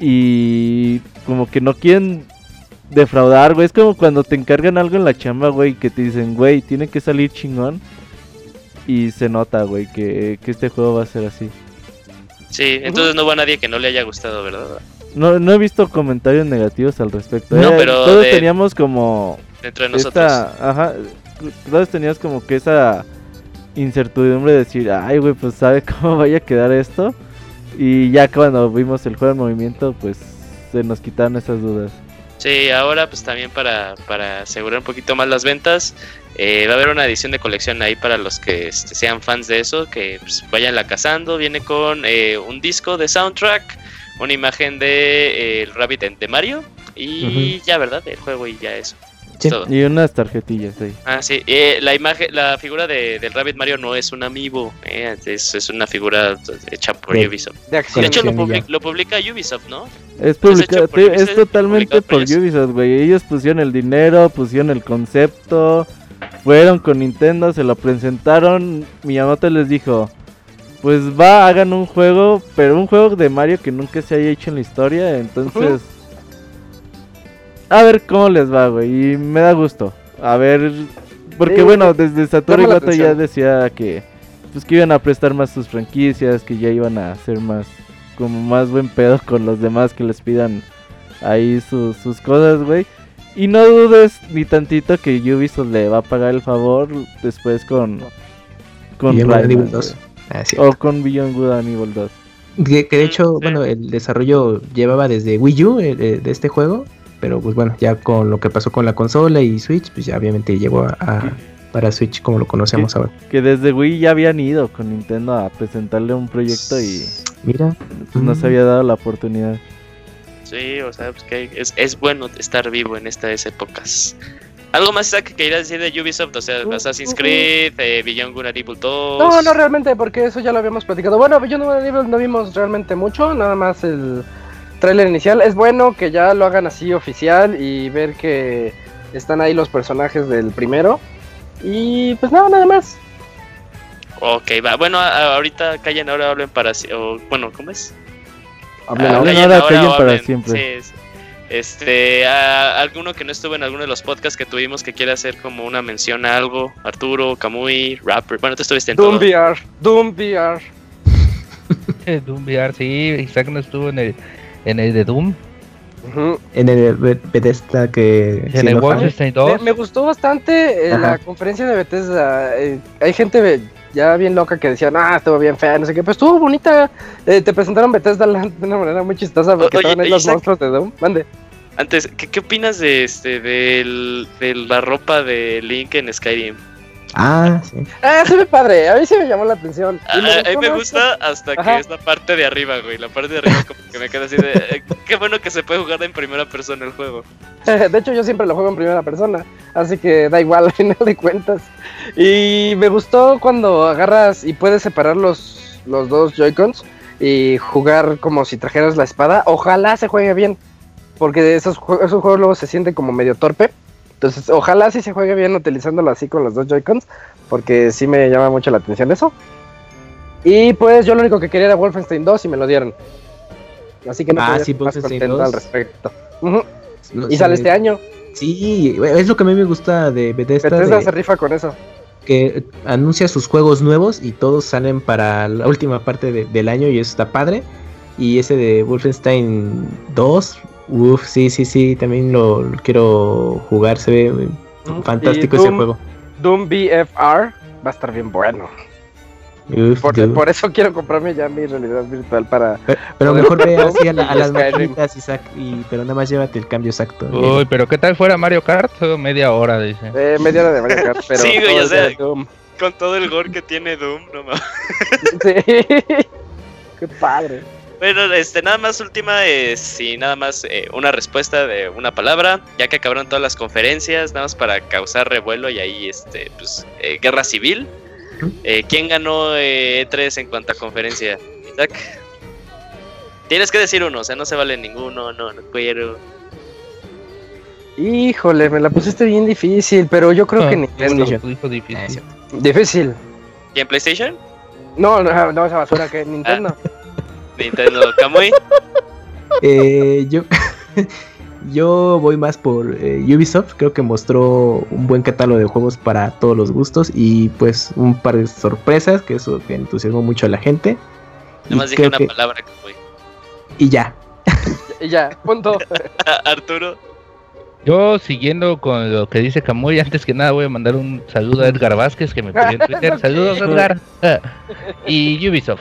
y como que no quieren defraudar, güey. Es como cuando te encargan algo en la chamba, güey, que te dicen, güey, tiene que salir chingón. Y se nota, güey, que, este juego va a ser así. Sí, entonces no va nadie que no le haya gustado, ¿verdad? No, no he visto comentarios negativos al respecto. No, eh, pero todos teníamos como... Entre nosotros. ajá, todos tenías como que esa incertidumbre de decir, ay, güey, pues sabe cómo vaya a quedar esto. Y ya cuando vimos el juego en movimiento, pues se nos quitaron esas dudas. Sí, ahora pues también para, para asegurar un poquito más las ventas, eh, va a haber una edición de colección ahí para los que este, sean fans de eso, que pues, vayan la cazando. Viene con eh, un disco de soundtrack, una imagen de eh, el Rabbit de Mario y ya, ¿verdad? El juego y ya eso. Sí. Y unas tarjetillas ahí. Ah, sí. Eh, la imagen, la figura de, del Rabbit Mario no es un amiibo, eh, es, es, una figura hecha por de, Ubisoft. De, de hecho, lo, publica, lo, publica Ubisoft, ¿no? Es, publica, es, Ubisoft, es totalmente por Ubisoft, güey. Ellos pusieron el dinero, pusieron el concepto, fueron con Nintendo, se lo presentaron. Miyamoto les dijo: Pues va, hagan un juego, pero un juego de Mario que nunca se haya hecho en la historia. Entonces. Uh -huh a ver cómo les va, güey. Y me da gusto. A ver. Porque sí, bueno, desde Satoru Iwata ya decía que. Pues que iban a prestar más sus franquicias. Que ya iban a hacer más. Como más buen pedo con los demás que les pidan ahí sus, sus cosas, güey. Y no dudes ni tantito que Ubisoft le va a pagar el favor después con. Con Rayman, 2. Ah, o con Beyond Good and Evil 2. Que, que de hecho, sí. bueno, el desarrollo llevaba desde Wii U eh, de este juego pero pues bueno, ya con lo que pasó con la consola y Switch, pues ya obviamente llegó a, a para Switch como lo conocemos que, ahora. Que desde Wii ya habían ido con Nintendo a presentarle un proyecto y mira, pues no se había dado la oportunidad. Sí, o sea, pues que es, es bueno estar vivo en estas épocas. ¿Algo más que querías decir de Ubisoft? O sea, Assassin's Creed, eh, Beyond Good and Evil 2. No, no realmente, porque eso ya lo habíamos platicado. Bueno, Beyond Good and Evil no vimos realmente mucho, nada más el trailer inicial. Es bueno que ya lo hagan así oficial y ver que están ahí los personajes del primero. Y pues nada, nada más. Ok, va. Bueno, a, ahorita callen ahora, hablen para o, Bueno, ¿cómo es? Hablen ah, ahora, callen, ahora, callen para hablen. siempre. Sí, este, a, alguno que no estuvo en alguno de los podcasts que tuvimos que quiera hacer como una mención a algo, Arturo, Kamui, Rapper. Bueno, tú estuviste en Doom todo. VR, Doom VR. Doom VR, sí, Isaac no estuvo en el en el de Doom. Uh -huh. En el Bethesda que... En el Wolfenstein 2. Me, me, gustó bastante eh, la conferencia de Bethesda. Eh, hay gente ya bien loca que decía, ah, estuvo bien fea, no sé qué. Pues estuvo bonita. Eh, te presentaron Bethesda de una manera muy chistosa porque Oye, estaban ahí los monstruos de Doom. Mande. Antes, ¿qué, qué opinas de este del, de la ropa de Link en Skyrim? Ah, sí. Ah, se ve padre, a mí sí me llamó la atención. A, a mí me gusta hasta Ajá. que es la parte de arriba, güey. La parte de arriba como que me queda así de... Eh, qué bueno que se puede jugar en primera persona el juego. De hecho, yo siempre lo juego en primera persona, así que da igual al final de cuentas. Y me gustó cuando agarras y puedes separar los, los dos Joy-Cons y jugar como si trajeras la espada. Ojalá se juegue bien, porque esos, esos juegos luego se sienten como medio torpe. Entonces, ojalá sí se juegue bien utilizándolo así con los dos Joy-Cons, porque sí me llama mucho la atención eso. Y pues yo lo único que quería era Wolfenstein 2 y me lo dieron. Así que no ah, sí, más contento 2. al respecto. Uh -huh. no, y sale este año. Sí, es lo que a mí me gusta de Bethesda. Bethesda de, se rifa con eso. Que anuncia sus juegos nuevos y todos salen para la última parte de, del año y eso está padre. Y ese de Wolfenstein 2 Uf, sí, sí, sí, también lo, lo quiero jugar, se ve mm, fantástico Doom, ese juego. Doom BFR va a estar bien bueno. Uf, por, por, eso quiero comprarme ya mi realidad virtual para. Pero, pero mejor ve así a, la, a las maquinitas y, y, pero nada más llévate el cambio exacto. Uy, pero ¿qué tal fuera Mario Kart? Media hora, dice. Eh, media hora de Mario Kart, pero. sí, güey, o sea, con todo el gore que tiene Doom, no mames. sí. Qué padre. Bueno, este, nada más última, y nada más eh, una respuesta de una palabra, ya que acabaron todas las conferencias, nada más para causar revuelo y ahí, este, pues, eh, guerra civil. Eh, ¿Quién ganó E3 en cuanto a conferencia? Isaac. Tienes que decir uno, o sea, no se vale ninguno, no, no quiero. Híjole, me la pusiste bien difícil, pero yo creo que Nintendo. Difícil. Difícil. ¿Y en PlayStation? No, no, no esa basura que Nintendo. Ah. Nintendo Kamui. eh, yo, yo voy más por eh, Ubisoft. Creo que mostró un buen catálogo de juegos para todos los gustos y pues un par de sorpresas que eso que entusiasmó mucho a la gente. Nomás dije una que... palabra, Kamui. Y ya. y ya, punto. Arturo. Yo siguiendo con lo que dice Camuy, antes que nada voy a mandar un saludo a Edgar Vázquez que me pidió en Twitter. Saludos Edgar. y Ubisoft.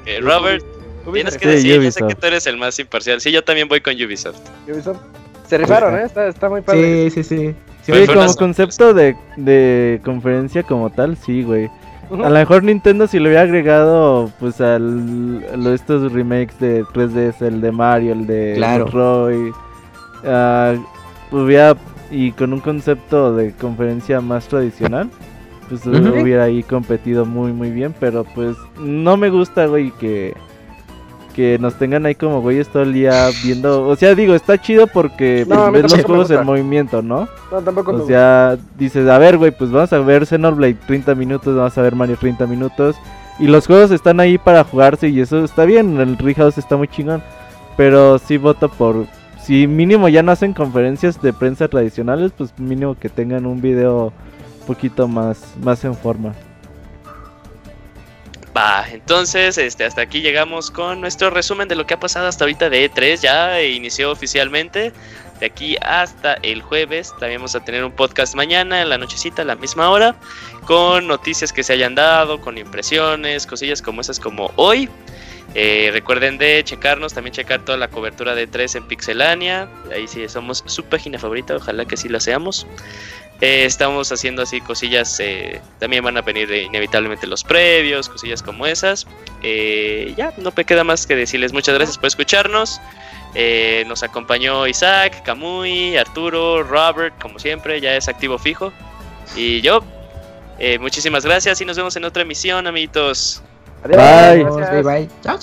Okay, Robert, tienes que decir, yo sé que tú eres el más imparcial. Sí, yo también voy con Ubisoft. ¿Ubisoft? Se rifaron, ¿eh? Está, está muy padre. Sí, sí, sí. Sí, como concepto de, de conferencia como tal, sí, güey. A lo mejor Nintendo si le hubiera agregado pues al estos remakes de 3DS, el de Mario, el de claro. Roy, uh, hubiera y con un concepto de conferencia más tradicional, pues hubiera ahí competido muy muy bien, pero pues no me gusta, güey, que que nos tengan ahí como güeyes todo el día viendo. O sea, digo, está chido porque pues, ves los juegos en movimiento, ¿no? No, tampoco. O sea, dices, a ver, güey, pues vamos a ver Xenoblade 30 minutos, vamos a ver Mario 30 minutos. Y los juegos están ahí para jugarse y eso está bien. El Treehouse está muy chingón. Pero sí voto por. Si mínimo ya no hacen conferencias de prensa tradicionales, pues mínimo que tengan un video un poquito más, más en forma. Va, entonces este, hasta aquí llegamos con nuestro resumen de lo que ha pasado hasta ahorita de E3. Ya inició oficialmente. De aquí hasta el jueves también vamos a tener un podcast mañana en la nochecita a la misma hora. Con noticias que se hayan dado, con impresiones, cosillas como esas como hoy. Eh, recuerden de checarnos, también checar toda la cobertura de E3 en Pixelania. Ahí sí somos su página favorita, ojalá que sí la seamos. Eh, estamos haciendo así cosillas, eh, también van a venir inevitablemente los previos, cosillas como esas. Eh, ya, no me queda más que decirles muchas gracias por escucharnos. nos acompañó Isaac, Kamui, Arturo, Robert, como siempre, ya es activo fijo. Y yo, muchísimas gracias y nos vemos en otra emisión, amiguitos. Adiós. Bye. Bye, bye. Chao,